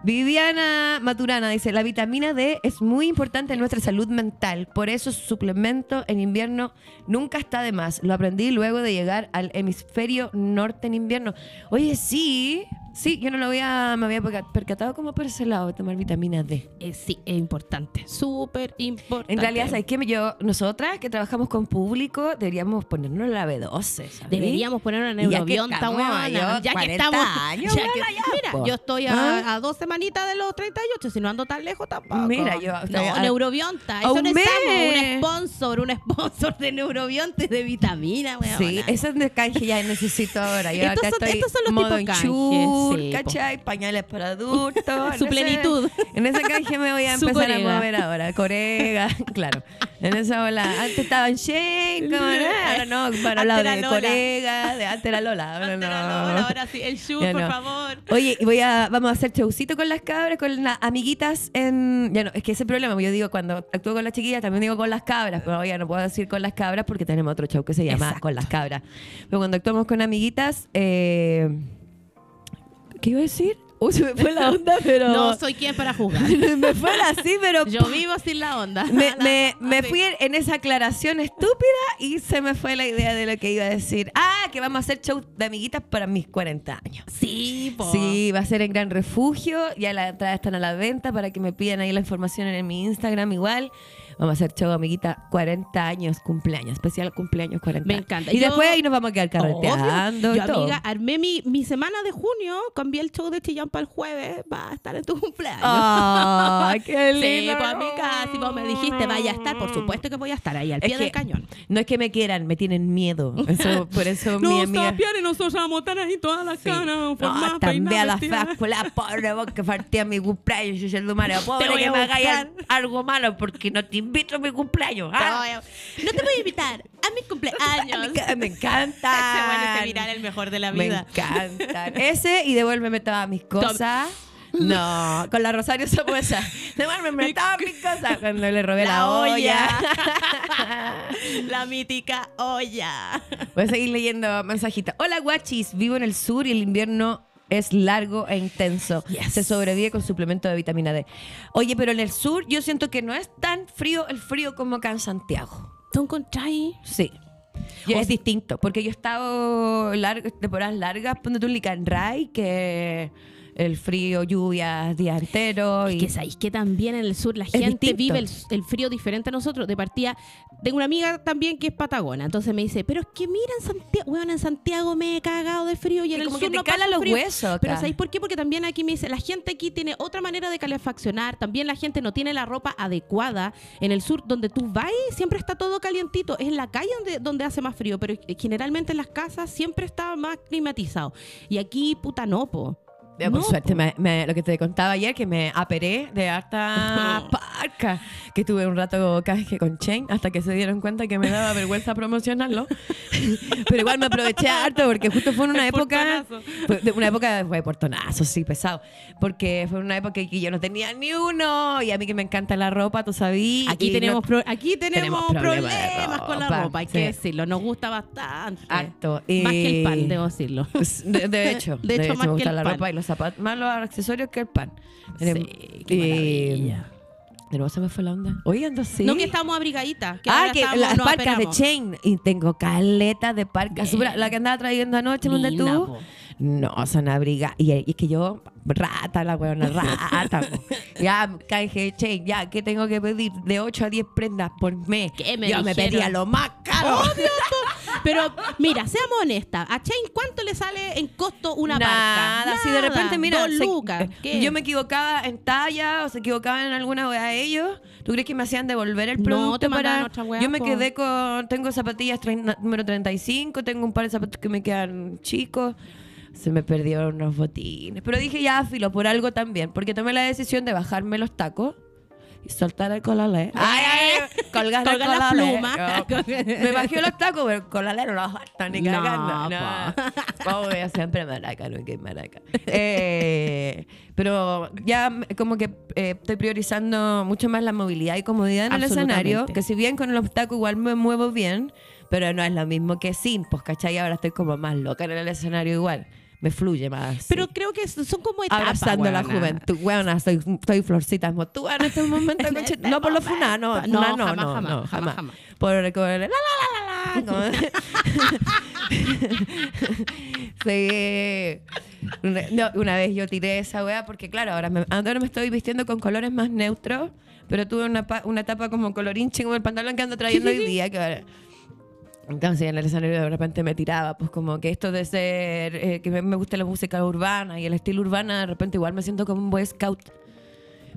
Viviana Maturana dice, la vitamina D es muy importante en nuestra salud mental, por eso su suplemento en invierno nunca está de más. Lo aprendí luego de llegar al hemisferio norte en invierno. Oye, sí, sí, yo no lo había, me había perca- percatado como por ese lado de tomar vitamina D. Eh, sí, es importante. Súper importante. En realidad, ¿sabes qué? Yo, nosotras que trabajamos con público, deberíamos ponernos la B12. ¿sabes? Deberíamos poner una ya neurobionta, estamos, weona. yo, Ya que 40 estamos. años, ya que- ya, mira, po. yo estoy a, ¿Ah? a dos semanitas de los 38, si no ando tan lejos tampoco. Mira, yo No, a- neurobionta. Eso un necesitamos. Un sponsor, un sponsor de neurobionta y de vitamina, weona. Sí, ese es de canje ya necesito ahora. Yo Estos acá son- estoy estos son los tipos enchur, sí, po. ¿cachai? Pañales para adultos. En Su ese- plenitud. En ese canje me voy a empezar a mover ahora. Corega, claro. En esa ola. Antes estaba en Shane, ah, ahora no, para hablar de Lola. Corega, de antes era Lola. Ahora Antes no. era Lola, ahora sí, el shoe, Ya por no. favor. Oye, voy a, vamos a hacer showcito con las cabras, con las amiguitas en... Ya no, es que ese problema, yo digo, cuando actúo con las chiquillas, también digo con las cabras, pero ya no puedo decir con las cabras porque tenemos otro show que se llama Exacto. Con las cabras. Pero cuando actuamos con amiguitas, eh, ¿qué iba a decir? Uy, se me fue la onda, pero... No soy quien para jugar. me fue así, pero... Yo vivo sin la onda. Me, me, me fui en esa aclaración estúpida y se me fue la idea de lo que iba a decir. Ah, que vamos a hacer show de amiguitas para mis 40 años. Sí, po. Sí, va a ser en Gran Refugio. Ya las entradas están a la venta para que me pidan ahí la información en mi Instagram igual. Vamos a hacer show, amiguita, 40 años, cumpleaños, especial cumpleaños 40. Me encanta. Y Yo- después ahí nos vamos a quedar carreteando Obvio. y Yo, todo. amiga, armé mi, mi semana de junio, cambié el show de Chillán para el jueves, va a estar en tu cumpleaños. ¡Ay, qué Sí, lindo! pues amiga, si vos me dijiste vaya a estar, por supuesto que voy a estar ahí al Es pie del que cañón. No es que me quieran, me tienen miedo. Eso, por eso mi No, amiga... Sapián, y nosotros vamos a estar ahí todas las Sí. canas, No, también a la vestidas. faz, la pobre vos que partía mi cumpleaños, yo soy el. Pobre que me hagáis algo malo porque no te invito a mi cumpleaños. ¿ah? No te voy a invitar a mi cumpleaños. Me, me encanta. Ese bueno, ese viral, el mejor de la Me vida. encanta. Ese y devuélveme todas mis cosas. No, con la Rosario Sabuesa. Devuélveme todas mis cosas. Cuando le robé la, olla. la mítica olla. Voy a seguir leyendo mensajitos. Hola, guachis. Vivo en el sur y el invierno es largo e intenso. Yes. Se sobrevive con suplemento de vitamina D. Oye, pero en el sur yo siento que no es tan frío el frío como acá en Santiago. ¿Tú encontráis? Sí. Yo- es distinto, porque yo he estado largo, temporadas largas, ponte tú en Licanray, que el frío, lluvias, días enteros. Y... Que sabéis que también en el sur la gente vive el, el frío diferente a nosotros. De partida, tengo una amiga también que es patagona. Entonces me dice, pero es que mira en Santiago, bueno, en Santiago me he cagado de frío y en el sur no cala los frío". huesos. Pero ¿sabéis por qué? Porque también aquí me dice, la gente aquí tiene otra manera de calefaccionar. También la gente no tiene la ropa adecuada. En el sur, donde tú vas, siempre está todo calientito. Es en la calle donde, donde hace más frío, pero generalmente en las casas siempre está más climatizado. Y aquí, puta, no, po. Ya, por No, suerte, po. me- me- lo que te contaba ayer, que me aperé de harta parca, que tuve un rato canje con Chain, hasta que se dieron cuenta que me daba vergüenza promocionarlo. Pero igual me aproveché harto, porque justo fue en una El época, fue de una época, fue portonazo, sí, pesado, porque fue una época que yo no tenía ni uno, y a mí que me encanta la ropa, tú sabías. Aquí y tenemos, no- pro- aquí tenemos, tenemos problemas problemas, con la ropa, hay sí. que decirlo. Nos gusta bastante. Harto. Más que el pan, Y- debo decirlo. De, de hecho, De hecho, más me que gusta el la pan. ropa y los zapatos, más los accesorios que el pan. Sí, qué. De nuevo se me fue la onda. Oye, ando así. No que estamos abrigaditas. Que ah, que estamos- las parcas de. Chain. Y tengo caletas de parcas. La que andaba trayendo anoche, ¿dónde Linda, tú? po. No, son abrigadas. Y, y es que yo, rata, la weona, rata. ya, canje Chain, ya, ¿qué tengo que pedir? De 8 a 10 prendas por mes. ¿Qué me yo me pedía lo más caro. Pero mira, seamos honestas. ¿A Chain cuánto le sale en costo una Nada, parca? si de repente, mira, Dos lucas. eh, yo me equivocaba en talla o se equivocaban en alguna wea de ellos. ¿Tú crees que me hacían devolver el No, producto te mandaban para otra wea, Yo me quedé con tengo zapatillas número 35, tengo un par de zapatos que me quedan chicos. Se me perdieron unos botines, pero dije ya filo por algo también, porque tomé la decisión de bajarme los tacos y soltar el colalé. Ay, ay, colgar, la pluma. Yo- me bajé los tacos, pero el colalé no lo falta ni No, cagando. No, Obvio, siempre maraca, no que maraca. Eh, pero ya como que eh, estoy priorizando mucho más la movilidad y comodidad en el escenario, que si bien con los tacos igual me muevo bien, pero no es lo mismo que sin, pues, ¿cachai? Ahora estoy como más loca en el escenario igual. Me fluye más. Pero sí. creo que son como etapas. Abrazando la weona. juventud. Bueno, soy, soy florcita motúa en este momento. conche- no por los funas, no. No, funá no, jamás, no, jamás, no, jamás, jamás. jamás. Por el la, la, la, la, la, como- sí. Una, no, una vez yo tiré esa weá porque, claro, ahora me, ahora me estoy vistiendo con colores más neutros, pero tuve una, una etapa como colorinche, como el pantalón que ando trayendo hoy día, que entonces en el escenario de repente me tiraba, pues como que esto de ser, eh, que me- gusta la música urbana y el estilo urbana, de repente igual me siento como un boy scout.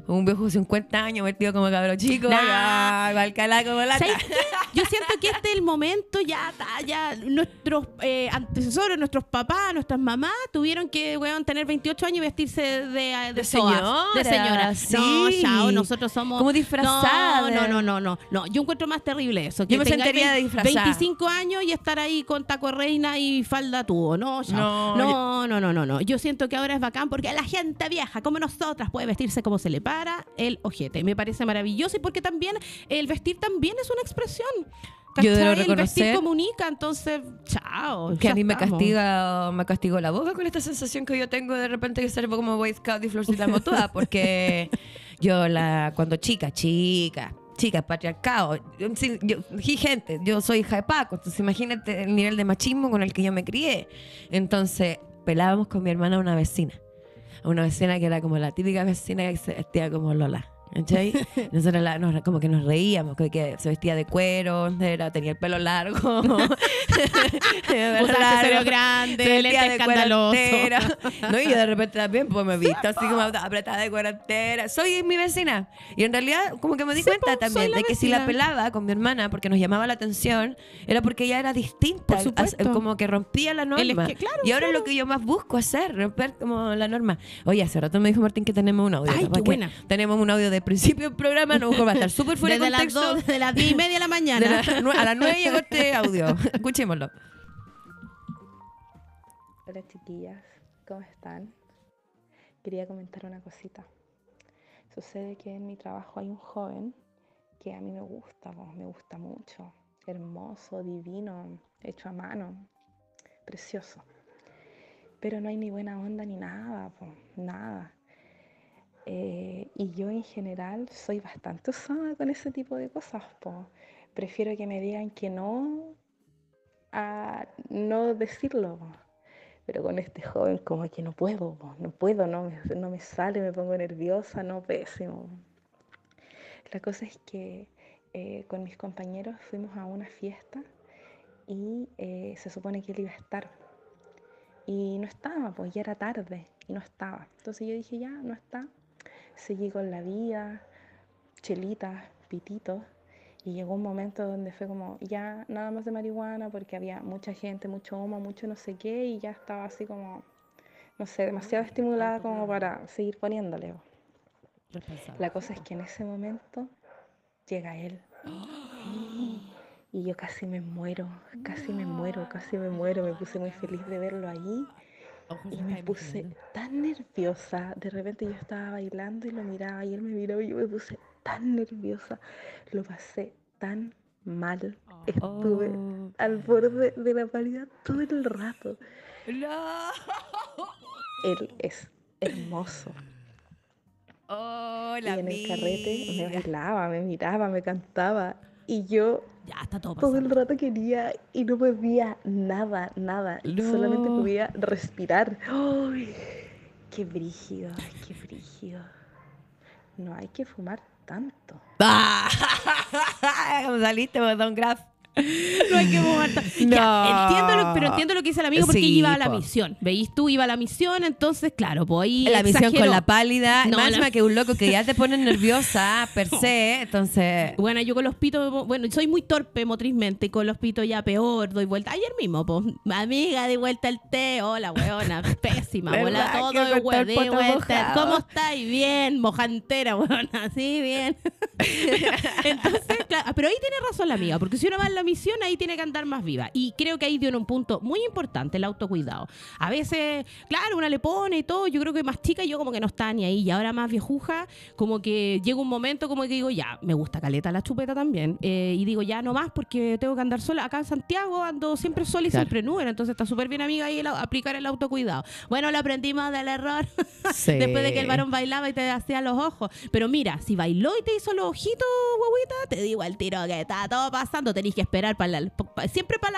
Un viejo de 50 años vestido como cabro chico, Nah. ya, igual calá como la. Yo siento que este es el momento, ya, ya nuestros eh, antecesores, nuestros papás, nuestras mamás tuvieron que, weón, tener 28 años y vestirse de, de, De soas, señora, de señora. sí. No, chao, nosotros somos... Como disfrazada. No, no, no, no, no. Yo encuentro más terrible eso. Yo me sentiría vein- disfrazada. 25 años y estar ahí con taco reina y falda tubo. No, chao. No, No, no, no, no, no. Yo siento que ahora es bacán porque la gente vieja, como nosotras, puede vestirse como se le para el ojete. Me parece maravilloso y porque también el vestir también es una expresión. Yo debo ¿Cachai? El vestir reconocer comunica, entonces, chao. que a mí me castiga me castigó la boca con esta sensación que yo tengo de repente de ser como Boy Scout y Florcita Motuda porque yo la cuando chica chica chica patriarcado yo, yo- gente yo soy hija de Paco entonces imagínate el nivel de machismo con el que yo me crié entonces pelábamos con mi hermana una vecina una vecina que era como la típica vecina que se vestía como Lola ¿Cachai? Nosotros la- nos- como que nos reíamos, que, que se vestía de cuero, era, tenía el pelo largo. Pelo Usaba largo, accesorios grandes, se vestía de escandalosos. cuarentera. No, y yo de repente también pues me he visto así como apretada de cuarentena. Soy mi vecina. Y en realidad como que me di Sí, cuenta po, también soy la de que si la vecina. pelaba con mi hermana porque nos llamaba la atención, era porque ella era distinta. As- Como que rompía la norma. El es que- claro, y ahora es claro. lo que yo más busco hacer, romper como la norma. Oye, hace rato me dijo Martín que tenemos un audio. Ay, qué buena. Tenemos un audio de principio del programa, a lo mejor va a estar súper fuera de Desde las, contexto. dos, de las 10 y media de la De mañana. la- a las 9 llegó este audio. Escuchémoslo. Hola chiquillas, ¿cómo están? Quería comentar una cosita. Sucede que en mi trabajo hay un joven que a mí me gusta, me gusta mucho. Hermoso, divino, hecho a mano, precioso. Pero no hay ni buena onda ni nada, po, nada. Eh, y yo en general soy bastante usada con ese tipo de cosas, po. Prefiero que me digan que no a no decirlo. po. Pero con este joven como que no puedo, no puedo, no me, no me sale, me pongo nerviosa, no, pésimo. La cosa es que eh, con mis compañeros fuimos a una fiesta y eh, se supone que él iba a estar. Y no estaba, pues ya era tarde y no estaba. Entonces yo dije, ya, no está. Seguí con la vida, chelitas, pititos. Y llegó un momento donde fue como, ya nada más de marihuana, porque había mucha gente, mucho humo, mucho no sé qué, y ya estaba así como, no sé, demasiado estimulada como para seguir poniéndole. La cosa es que en ese momento llega él. Y yo casi me muero, casi me muero, casi me muero. Me puse muy feliz de verlo ahí. Y me puse tan nerviosa. De repente yo estaba bailando y lo miraba y él me miraba y yo me puse tan nerviosa. Lo pasé tan mal. Estuve Oh. al borde de la paridad todo el rato. No. Él es hermoso. Hola, y en el carrete me bailaba, me miraba, me cantaba. Y yo Ya está todo todo el rato quería y no podía nada, nada. Solamente podía respirar. ¡Ay! ¡Qué brígido! ¡Qué brígido! No hay que fumar tanto. Ah, ¿Cómo saliste, botón graf? No hay que mover No. Ya, entiendo lo, pero entiendo lo que dice el amigo porque Sí, iba a la po. misión. Veis tú, iba a la misión, entonces, claro, pues ahí. La visión con exageró. la pálida. No, más la- que un loco que ya te pone nerviosa per se. Entonces. Bueno, yo con los pitos, bueno, soy muy torpe motrizmente y con los pitos ya peor, doy vuelta. Ayer mismo, pues, amiga, di vuelta el té, hola, weona, pésima, ¿Verdad bola todo, con poto vuelta. ¿Cómo estáis? Bien, mojantera, weona, sí, bien. Entonces, claro, pero ahí tiene razón la amiga, porque si uno va en la misión, ahí tiene que andar más viva. Y creo que ahí dio en un punto muy importante el autocuidado. A veces, claro, una le pone y todo, yo creo que más chica yo como que no está ni ahí. Y ahora más viejuja, como que llega un momento como que digo, ya, me gusta caleta la chupeta también. Eh, y digo, ya no más porque tengo que andar sola. Acá en Santiago ando siempre sola y Claro. siempre nube, entonces está súper bien amiga ahí el, aplicar el autocuidado. Bueno, lo aprendimos del error. Sí. Después de que el varón bailaba y te hacía los ojos. Pero mira, si bailó y te hizo los ojitos, guaguita, te digo al tiro que está todo pasando. Tenéis que esperar para la- pa- siempre para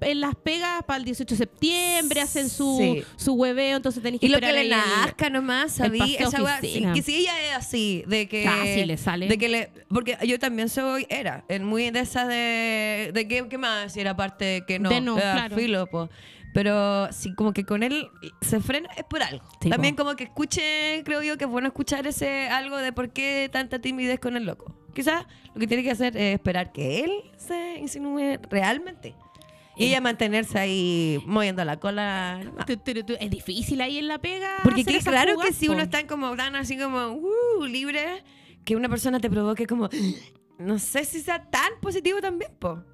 la- en las pegas, para el 18 de septiembre, hacen su, Sí. su hueveo, entonces tenéis que Y lo que esperar le nazca nomás, sabí, esa oficina. que si ella es así, de que Ah, sí, le sale. de que le, porque yo también soy, era, muy de esas de, de que, ¿qué más decir aparte que no, De no, era claro. filo, po. Pero sí, como que con él se frena es por algo. Sí, También como que escuche, creo yo que es bueno escuchar ese algo de por qué tanta timidez con el loco. Quizás lo que tiene que hacer es esperar que él se insinúe realmente. Y ella mantenerse ahí moviendo la cola. Es difícil ahí en la pega. Porque qué claro que si uno está como tan así como uh, libre, que una persona te provoque como no sé si sea tan positivo también, po.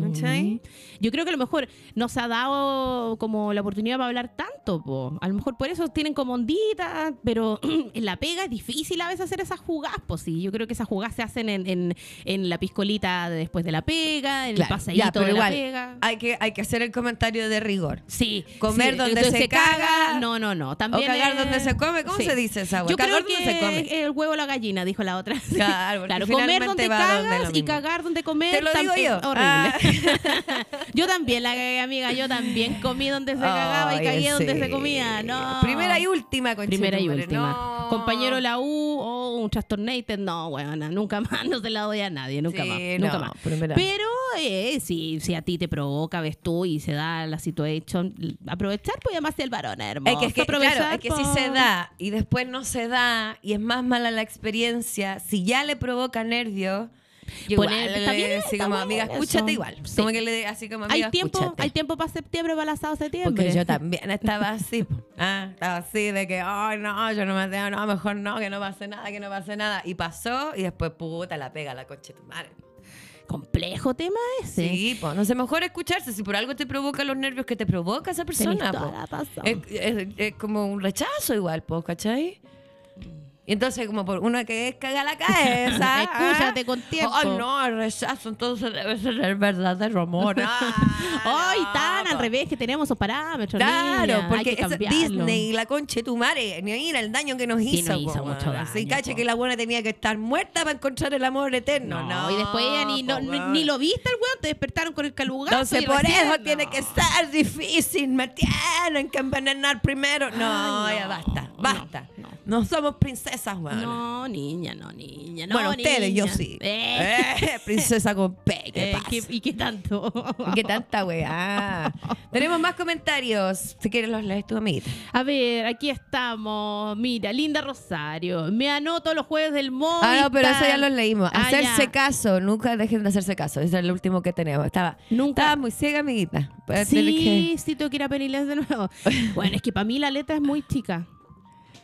¿Cachai? Yo creo que a lo mejor no se ha dado como la oportunidad para hablar tanto, po. A lo mejor por eso tienen como onditas, pero en la pega es difícil a veces hacer esas jugadas, pues sí. Yo creo que esas jugadas se hacen en, en, en la piscolita de después de la pega, en Claro, el paseíto ya, pero de igual, la pega. Hay que, hay que hacer el comentario de rigor. Sí. Comer sí, donde se caga, No, no, no. O También cagar es- donde se come. ¿Cómo sí. se dice esa Yo weá? Cagar creo donde se come. que el huevo la gallina, dijo la otra. Claro, comer donde cagas y cagar donde comer Te lo digo yo. horrible. Ah. Yo también la cagué, amiga. Yo también comí donde se cagaba y cagué donde se comía. No. Primera y última, con Primera y última. No. compañero la U o un trastornated, no, weona, nunca más, no se la doy a nadie, nunca Sí, más, nunca más. primera. Pero eh, si, si a ti te provoca, ves tú y se da la situación, aprovechar, pues además el varón es hermoso. Es que, es que, claro, es que si se da y después no se da y es más mala la experiencia, si ya le provoca nervios, Poner- igual le- bien, así como amiga, escúchate igual. Sí. Como que le así como amiga, Hay tiempo, escúchate. hay tiempo para septiembre, para el asado septiembre. Porque yo también estaba así, ah, estaba así de que, ay, no, yo no me atrevo, no, mejor no, que no pase nada, que no pase nada. Y pasó y después, puta, la pega la concha de tu madre. Complejo tema ese. Sí, pues, no sé, mejor escucharse. Si por algo te provoca los nervios que te provoca esa persona, toda la razón. Es, es- es como un rechazo igual, po, ¿cachai? Y entonces, como por una que es caga la cabeza. Escúchate con tiempo. Ay, no, el rechazo, entonces debe ser el verdadero amor. Ah, Ay, no, tan al revés que tenemos esos parámetros. Claro, niña, hay porque que es. Disney y la concha de tu madre, ni mira el daño que nos Sí, hizo. nos hizo po, mucho daño, caché po. que la buena tenía que estar muerta para encontrar el amor eterno. No, y después ella ni, no- po, ni- ni lo viste el weón, te despertaron con el calugazo. Entonces por recién- eso no. tiene que ser difícil, me tienen que envenenar primero. No, Ay, ya no, basta, no, basta. No. Somos princesas, weón. No, niña, no, niña. No, bueno, ustedes, yo sí. Eh, Eh, princesa con P, ¿qué eh, ¿Y qué tanto? ¿Qué tanta weá? Tenemos más comentarios. Si quieres los lees tú, amiguita. A ver, aquí estamos. Mira, Linda Rosario. Me anoto los jueves del móvil. Ah, no, pero eso ya lo leímos. Ah, hacerse ya. caso, nunca dejen de hacerse caso. Ese es el último que tenemos. Estaba, Nunca. estaba muy ciega, amiguita. Sí, que- sí, tengo que ir a de nuevo. Bueno, es que para mí la letra es muy chica.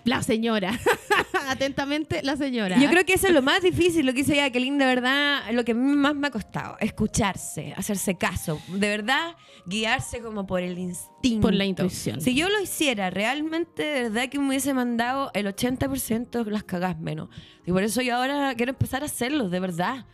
La señora. Atentamente, la señora. Yo creo que eso es lo más difícil, lo que dice Jacqueline, de verdad, lo que más me ha costado, escucharse, hacerse caso, de verdad, guiarse como por el instinto. Por la intuición. Si yo lo hiciera, realmente, de verdad que me hubiese mandado el 80% las cagás menos. Y por eso yo ahora quiero empezar a hacerlo, de verdad.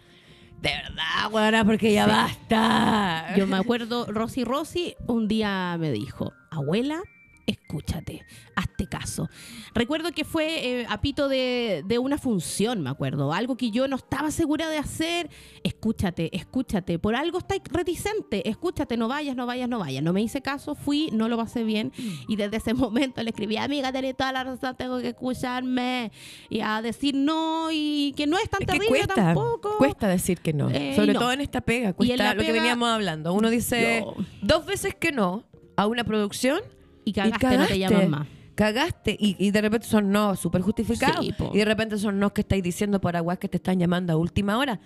De verdad, buena, porque ya basta. Yo me acuerdo, Rosy Rosy un día me dijo, abuela, escúchate, hazte caso. Recuerdo que fue eh, a pito de, de una función, me acuerdo, algo que yo no estaba segura de hacer. Escúchate, escúchate, por algo estáis reticente, escúchate, no vayas, no vayas, no vayas. No me hice caso, fui, no lo pasé bien y desde ese momento le escribí, amiga, tenés toda la razón, tengo que escucharme y a decir no y que no es tan Es terrible cuesta, tampoco. cuesta decir que no. Eh, Sobre no. todo en esta pega, cuesta lo que veníamos hablando. Uno dice No. dos veces que no a una producción Y cagaste, y no te llaman más. Cagaste y, y de repente son no súper justificados. Sí, y de repente son no que estáis diciendo por aguas que te están llamando a última hora.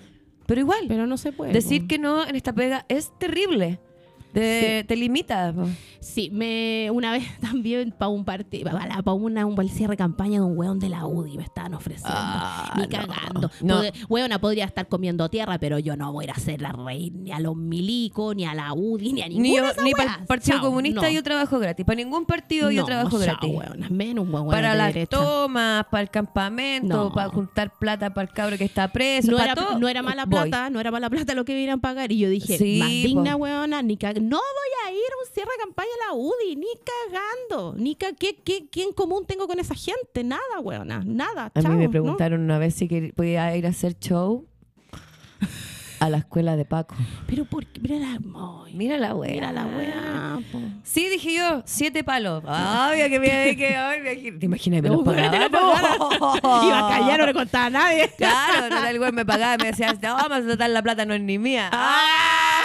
Pero igual, Pero no se puede. decir po. que no en esta pega es terrible. Te, te limita. po. Sí, me una vez también para un partido, para una un cierre de campaña de un weón de la UDI me estaban ofreciendo. Ah, ni no. cagando. No. Pod- Weona podría estar comiendo tierra, pero yo no voy a ir a hacer la rey ni a los milicos, ni a la UDI, ni a Ni, yo- de esas ni para el Partido Chao, Comunista no. yo trabajo gratis. Para ningún partido yo trabajo chao, gratis. weona. Menos un weón para de las derecha. tomas, para el campamento, para juntar plata para el cabro que está preso. No para era, todo, no era mala voy. plata, no era mala plata lo que vinieran a pagar. Y yo dije, Sí, más digna, po. weona, ni cag- No voy a ir a un cierre de campaña a la UDI, ni cagando. Ni ca- ¿qué, qué, qué en común tengo con esa gente? Nada, weona, nada. A chao, mí me ¿no? preguntaron una vez si podía ir a hacer show a la escuela de Paco. Pero por qué, mira la, ay, Mira la wea. mira la po. Sí, dije yo, siete palos. Obvio que me que ay, ¿Te imaginas? Me los No, pagaba. pagara. Iba a callar, no le contaba a nadie. Claro, no el güey me pagaba y me decía, no, vamos a tratar la plata, no es ni mía.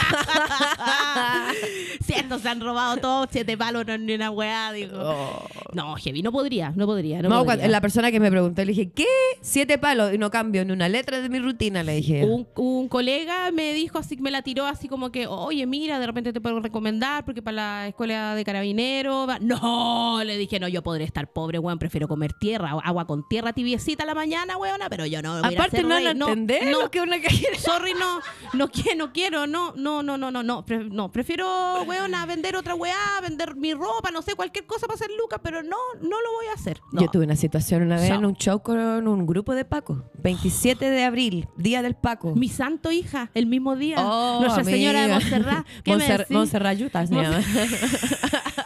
si Siendo se han robado todos, siete palos, no ni una weá, digo. Oh. No, Heavy, no podría, no podría. No No, podría. cuando- la persona que me preguntó, le dije, ¿qué? Siete palos y no cambio ni una letra de mi rutina, le dije. Un, un colega me dijo así, me la tiró así como que, oye, mira, de repente te puedo recomendar porque para la escuela de carabineros. va-". No, le dije, no, yo podré estar pobre, weón, prefiero comer tierra, agua con tierra tibiecita a la mañana, weona, pero yo no. Aparte no a rey, entender no, lo que una. Sorry, no, no quiero, no quiero, no, no, no, no, no, no, no, prefiero, vender otra weá, vender mi ropa, no sé, cualquier cosa para hacer lucas, pero no, no lo voy a hacer. No. Yo tuve una situación una vez en un show con un grupo de Paco. 27 de abril, día del Paco. Mi santo hija, el mismo día, Oh, Nuestra Señora de amiga. Montserrat. ¿Qué me Monser- decís? Monserrayuta se Monse- llama.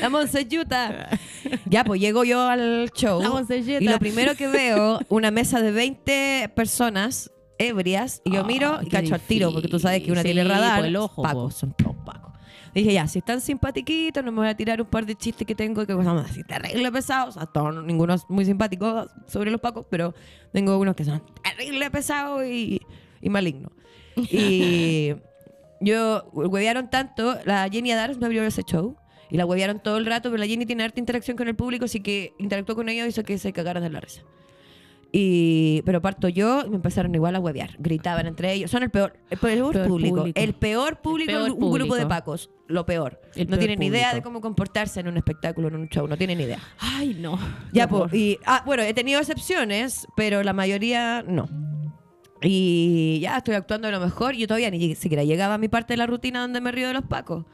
La Monseyuta. Ya, pues llego yo al show. La. Y lo primero que veo, una mesa de 20 personas ebrias. Y yo miro y cacho al tiro, porque tú sabes que una tiene radar. Pues el ojo, Paco, po. son todos Paco. Dije, ya, si están simpatiquitos, no me voy a tirar un par de chistes que tengo que son así terrible pesados. O sea, todos, ninguno es muy simpático sobre los pacos, pero tengo unos que son terrible pesados y, y malignos. Y yo, huevearon tanto, la Jenny Adams me abrió ese show. Y la huevearon todo el rato, pero la Jenny tiene harta interacción con el público, así que interactuó con ellos y hizo que se cagaran de la risa. Y, pero parto yo y me empezaron igual a huevear. Gritaban entre ellos. Son el peor, el peor, Peor público. público. El peor público, peor un grupo de público. pacos. Lo peor. El no peor tienen ni idea público. de cómo comportarse en un espectáculo, en un show. No tienen ni idea. Ay, no. Ya, horror. y ah, bueno, he tenido excepciones, pero la mayoría no. Y ya estoy actuando de lo mejor. Yo todavía ni siquiera llegaba a mi parte de la rutina donde me río de los pacos.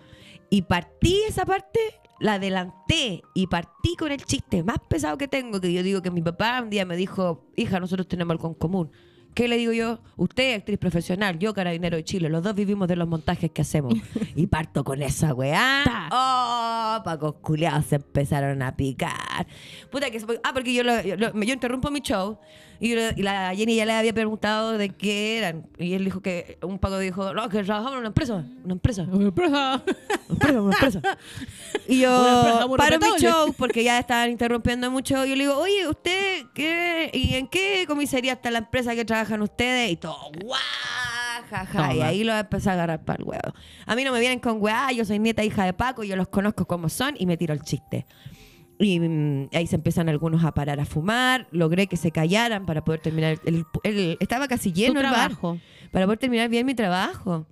Y partí esa parte, la adelanté y partí con el chiste más pesado que tengo. Que yo digo que mi papá un día me dijo: Hija, nosotros tenemos algo en común. ¿Qué le digo yo? Usted, actriz profesional, yo, carabinero de Chile, los dos vivimos de los montajes que hacemos. y parto con esa weá. ¡Oh! Pacos culiados se empezaron a picar. Puta que se- Ah, porque yo, lo- yo, lo- yo interrumpo mi show y, yo- y la Jenny ya le había preguntado de qué eran. Y él dijo que un Paco dijo, no, que trabajamos en una empresa. Una empresa. Una empresa, una empresa. Y Una empresa yo muy paro mi show porque ya estaban interrumpiendo mucho. Y yo le digo, oye, ¿usted qué? ¿Y en qué comisaría está la empresa que trabajan ustedes? Y todo, guau, jaja. Y ahí lo empecé a agarrar para el huevo. A mí no me vienen con weá, yo soy nieta hija de Paco, yo los conozco como son y me tiro el chiste. Y mm, ahí se empiezan algunos a parar a fumar. Logré que se callaran para poder terminar. El, el- estaba casi lleno el bar trabajo. para poder terminar bien mi trabajo.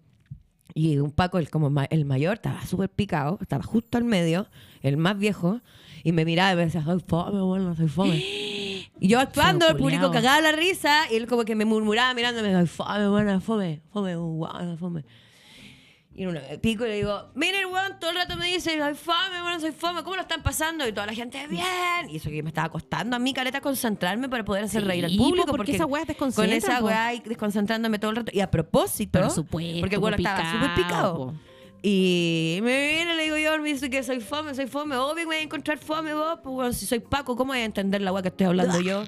Y un Paco, el, como ma- el mayor, estaba súper picado, estaba justo al medio, el más viejo, y me miraba y me decía, soy fome, bueno, soy fome. Y yo actuando, el público cagaba la risa, y él como que me murmuraba mirándome, soy fome, bueno, fome, fome, guau, fome. Y me pico y le digo, mira el weón, todo el rato me dice, soy fome, bueno, soy fome, ¿cómo lo están pasando? Y toda la gente, bien. Y eso que me estaba costando a mí, caleta, concentrarme para poder hacer Sí, reír al público. porque esa weá Con esa weá y desconcentrándome todo el rato. Y a propósito, Por supuesto, porque el weón estaba súper picado. po. Y me viene, le digo yo, me dice que soy fome, soy fome. Obvio que me voy a encontrar fome vos, pues bueno, si soy Paco, ¿cómo voy a entender la weá que estoy hablando yo?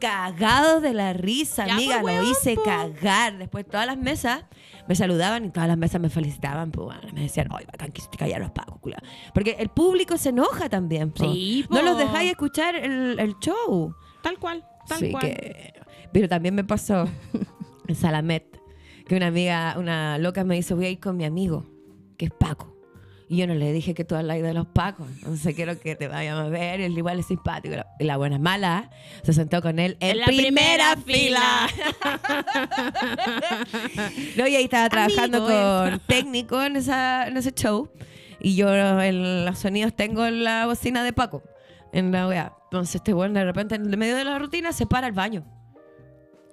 Cagado de la risa, Ya, amiga, pues, lo hice po. cagar. Después todas las mesas me saludaban y todas las mesas me felicitaban, pues bueno, me decían, ay, bacán que te callar los pacos, culiao". Porque el público se enoja también, po. Sí, No los dejáis escuchar el, el show. Tal cual, tal Sí cual. que- Pero también me pasó en Salamet que una amiga, una loca me dice, voy a ir con mi amigo, que es Paco. Y yo no le dije que tú hablas de los Pacos. Entonces quiero que te vayan a ver. Él igual es simpático. Y la buena mala se sentó con él en, En la primera, primera fila. no, y ahí estaba trabajando Amigo, con técnico en, esa, en ese show. Y yo en los sonidos tengo la bocina de Paco. En la. Entonces este bueno de repente en el medio de la rutina se para al baño.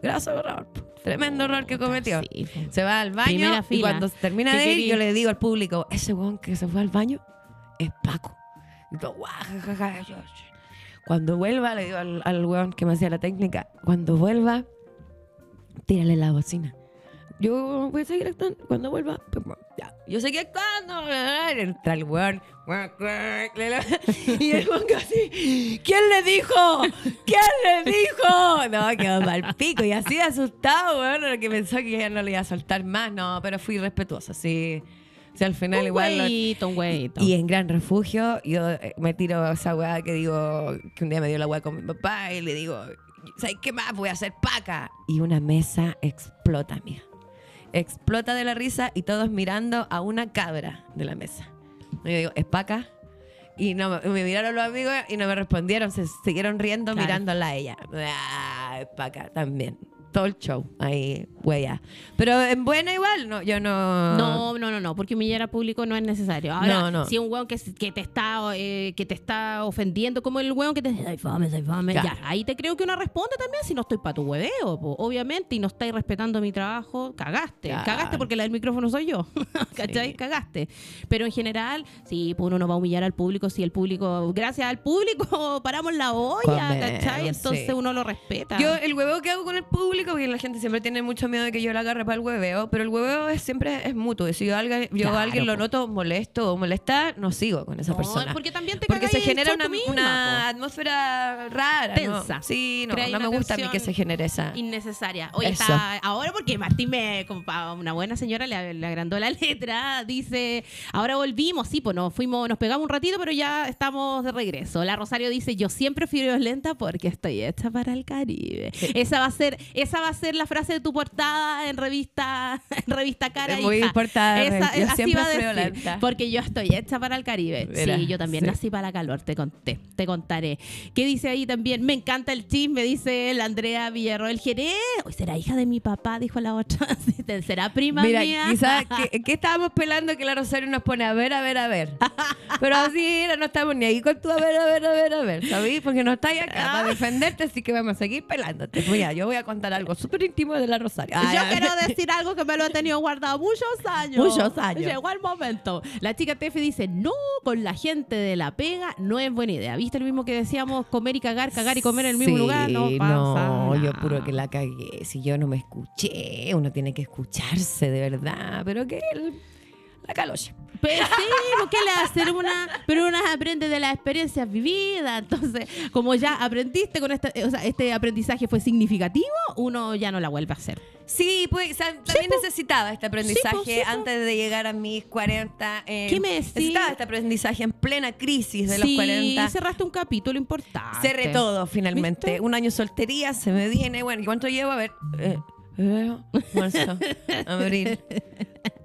Gracias, error. Tremendo error que cometió. Sí. Se va al baño y cuando termina ¿Qué de ir, yo le digo al público, ese weón que se fue al baño es Paco. Y todo. Cuando vuelva, le digo al, al weón que me hacía la técnica, cuando vuelva, tírale la bocina. Yo voy a seguir actuando. Cuando vuelva, pues, ya. Yo seguí actuando. Entra el weón. Y el weón casi. ¿Quién le dijo? ¿Quién le dijo? No, quedó mal pico. Y así asustado, weón. Lo que pensó que ya no le iba a soltar más. No, pero fui respetuosa. Sí. O sea, al final Un igual. lo- hueito, un hueito. y en Gran Refugio, yo eh, me tiro esa weá que digo, que un día me dio la weá con mi papá y le digo, ¿sabes qué más? Voy a hacer paca. Y una mesa explota, mía. Explota de la risa y todos mirando a una cabra de la mesa. Y yo digo, ¿es paca? Y no, me- miraron los amigos y no me respondieron, se siguieron riendo Claro. mirándola a ella. Ah, es paca también. Todo el show ahí, huella. Pero en buena igual, no, yo no. No, no, no, no, porque humillar a público no es necesario. Ahora, No, no. si un hueón que, que te está eh, que te está ofendiendo, como el hueón que te dice, ay, fame, ay, fame, ya, ahí te creo que uno responde también si no estoy para tu hueveo, po, obviamente, y no estáis respetando mi trabajo, cagaste. Cagaste porque la del micrófono soy yo, ¿cachai? Sí. Cagaste. Pero en general, sí, pues uno no va a humillar al público si el público, gracias al público, paramos la olla, ¿cachai? Entonces sí. uno lo respeta. Yo el huevo que hago con el público público porque la gente siempre tiene mucho miedo de que yo la agarre para el hueveo, pero el hueveo es, siempre es mutuo. Y si yo, a alguien, yo a alguien lo noto molesto o molesta, no sigo con esa No, persona. porque también te Porque se genera una, misma, una atmósfera rara. ¿no? Tensa. Sí, no, no me gusta a mí que se genere esa. innecesaria. Oye, Eso. está ahora porque Martín me, como una buena señora, le, le agrandó la letra. Dice, ahora volvimos, sí, pues nos fuimos, nos pegamos un ratito, pero ya estamos de regreso. La Rosario dice, yo siempre fui violenta porque estoy hecha para el Caribe. Esa va a ser, esa va a ser la frase de tu portada en revista, en revista Cara. Es muy hija. importante. Esa- Yo así siempre va a decir. Porque yo estoy hecha para el Caribe. Sí, yo también sí. nací para la calor, te conté, te contaré. ¿Qué dice ahí también? Me encanta el chisme, dice la Andrea Villarroel Jerez. Hoy será hija de mi papá, dijo la otra. ¿Será prima Mira, mía? quizás, ¿qué, qué estábamos pelando que la Rosario nos pone a ver, a ver, a ver? Pero así no estamos ni ahí con tu a ver, a ver, a ver, a ver, ¿sabes? Porque no estáis acá Ah. para defenderte, así que vamos a seguir pelándote. Mira, yo voy a contar algo súper íntimo de la Rosario. Ay, Yo ay, quiero decir algo que me lo he tenido guardado muchos años. Muchos años. Llegó el momento. La chica Tefe dice, no, con la gente de la pega no es buena idea. ¿Viste lo mismo que decíamos, comer y cagar, cagar y comer en el mismo Sí, lugar? No pasa no, yo nada. puro que la cagué. Si yo no me escuché, uno tiene que escucharse de verdad. Pero que el- la calocha. Pero sí, ¿por ¿qué le hacer una? Pero una aprende de las experiencias vividas. Entonces, como ya aprendiste con esta, o sea, este aprendizaje fue significativo, uno ya no la vuelve a hacer. Sí, pues también necesitaba este aprendizaje Sí, po, sí, po. antes de llegar a mis 40. eh, ¿Qué me decís? Necesitaba este aprendizaje en plena crisis de los 40. cerraste un capítulo importante. Cerré todo finalmente. ¿Viste? Un año soltería, se me viene. Bueno, ¿y cuánto llevo? A ver. Eh, febrero, marzo, abril.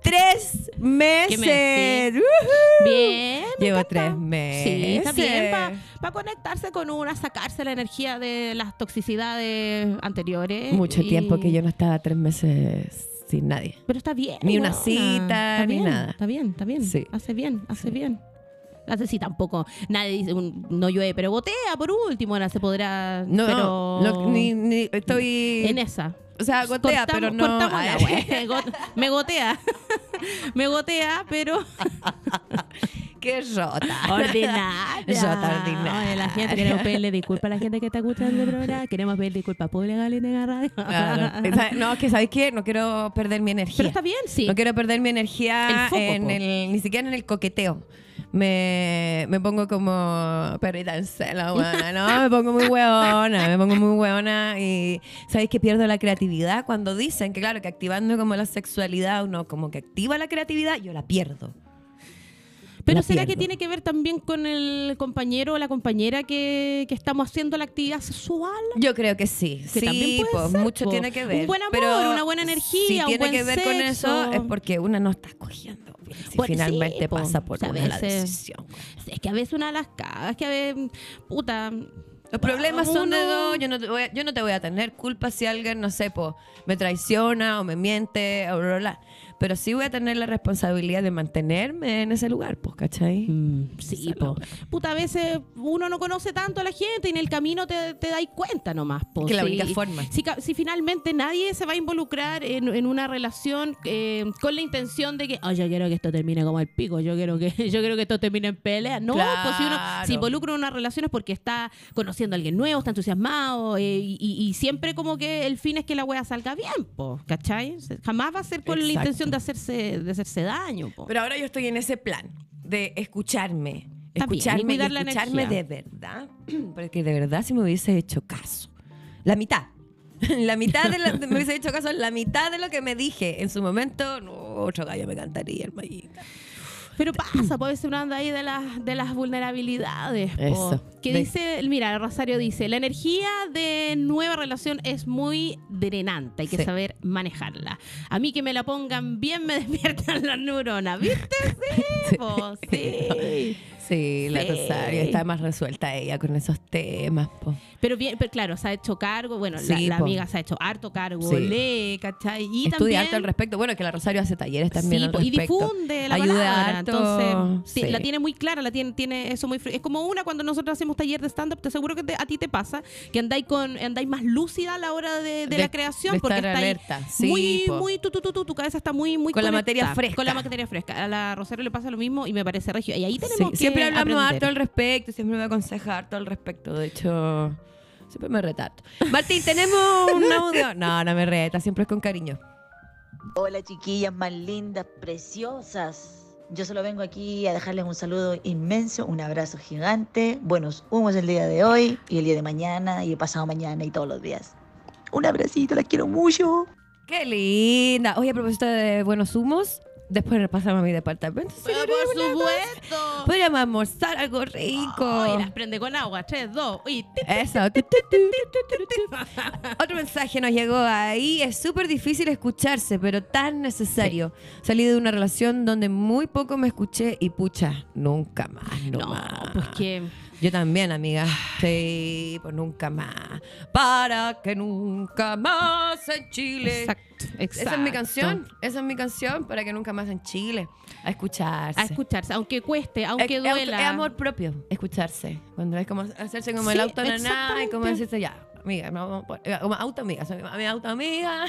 ¡Tres meses! meses? ¡Ujú! Bien. Llevo tres meses. Sí, está bien para conectarse con una, sacarse la energía de las toxicidades anteriores. Mucho y- tiempo que yo no estaba tres meses sin nadie. Pero está bien. Ni una cita, ni bien, nada. Está bien, está bien. Sí. Hace bien, hace bien. Hace sí, tampoco. Nadie dice, un- no llueve, pero gotea por último. Ahora se podrá. No, pero no, ni, ni- estoy. En esa. O sea, gotea, Cortamos- pero no. cortamos. Got- Me gotea. Me gotea, pero Qué rota. ordinaria. Rota ordinaria. Oye, la gente queremos pedirle disculpas a la gente que está escuchando el programa. Queremos pedir disculpas públicas a Linda Radio. Claro. No, es que ¿sabes qué? No quiero perder mi energía. Pero está bien, sí. No quiero perder mi energía El foco, en el, ni siquiera en el coqueteo. Me, me pongo como perrita en celo, weona, ¿no? Me pongo muy hueona, me pongo muy hueona y ¿sabéis que pierdo la creatividad? Cuando dicen que, claro, que activando como la sexualidad uno como que activa la creatividad, yo la pierdo. Pero La ¿será que pierdo. tiene que ver también con el compañero o la compañera que, que estamos haciendo la actividad sexual? Yo creo que sí. Que sí, también puede pues, ser, mucho po. tiene que ver. Un buen amor, pero una buena energía, Si un tiene buen que ver con eso, sexo. es porque una no está escogiendo. Si Pues sí, finalmente po. pasa por una la veces- decisión. Es que a veces una de las cagas, que a veces, puta... Los problemas son de dos. Yo no, te voy a, yo no te voy a tener culpa si alguien, no sé, po, me traiciona o me miente o bla, bla, bla. Pero sí voy a tener la responsabilidad de mantenerme en ese lugar, pues, ¿cachai? Mm, sí, la po. Puta, a veces uno no conoce tanto a la gente y en el camino te, te dais cuenta nomás. Po. Que la Si- única forma. Si, si finalmente nadie se va a involucrar en, en una relación eh, con la intención de que, oh, yo quiero que esto termine como el pico, yo quiero que, yo quiero que esto termine en pelea. No, pues si uno se involucra en una relación es porque está conociendo a alguien nuevo, está entusiasmado eh, y, siempre como que el fin es que la wea salga bien, po, ¿cachai? Jamás va a ser con la Exacto. Intención de hacerse, de hacerse daño, po. Pero ahora yo estoy en ese plan de escucharme. Escucharme y, cuidar la escucharme de verdad. Porque de verdad si me hubiese hecho caso. La mitad. La mitad de la, me hubiese hecho caso, la mitad de lo que me dije en su momento, no, otro gallo me cantaría, hermanita. Pero pasa, puede ser una anda ahí de las, de las vulnerabilidades. po. Eso. Que De- dice, mira, Rosario dice, la energía de nueva relación es muy drenante, hay que Sí. saber manejarla. A mí que me la pongan bien me despiertan las neuronas, ¿viste? Sí, po, sí. Sí, la Sí. Rosario está más resuelta ella con esos temas. po. Pero bien, pero claro, se ha hecho cargo, bueno, la, Sí, la po. amiga se ha hecho harto cargo, Sí. lee, ¿cachai? Y Estudia también... harto al respecto. Bueno, que la Rosario hace talleres también Sí, al po, y respecto. difunde la Ayuda palabra. harto, Entonces, la tiene muy clara, la tiene, tiene eso muy Es como una cuando nosotros hacemos taller de stand-up, te seguro que te- a ti te pasa, que andáis con andáis más lúcida a la hora de, de De- la creación, de porque estar alerta. Sí, muy, po. muy, tu, tu, tu, tu, tu cabeza está muy, muy Con la materia fresca. Con la materia fresca. A la Rosario le pasa lo mismo y me parece regio. Y ahí tenemos que Siempre hablamos aprender. harto al respecto, siempre me aconseja harto al respecto. De hecho, Siempre me retrato. Martín, ¿tenemos un audio? No, no me reta, siempre es con cariño. Hola chiquillas más lindas, preciosas. Yo solo vengo aquí a dejarles un saludo inmenso, un abrazo gigante, buenos humos el día de hoy y el día de mañana y el pasado mañana y todos los días. Un abracito, las quiero mucho. Qué linda. Oye, a propósito de buenos humos, después repasamos a mi departamento. Pero por supuesto. Podríamos almorzar algo rico. Y las prende con agua. 3, 2 y... Eso. Otro mensaje nos llegó ahí. Es súper difícil escucharse, pero tan necesario. Salí de una relación donde muy poco me escuché y pucha, nunca más, no, No, más. pues que... Yo también, amiga. Sí, pues nunca más. Para que nunca más en Chile. Exacto, exacto. Esa es mi canción. Esa es mi canción para que nunca más en Chile. A escucharse. A escucharse, aunque cueste, aunque Es- duela. Es amor propio, escucharse. Cuando es como hacerse como el Sí, auto naná y como decirse ya, amiga, no, eh, como auto amiga, soy mi auto amiga.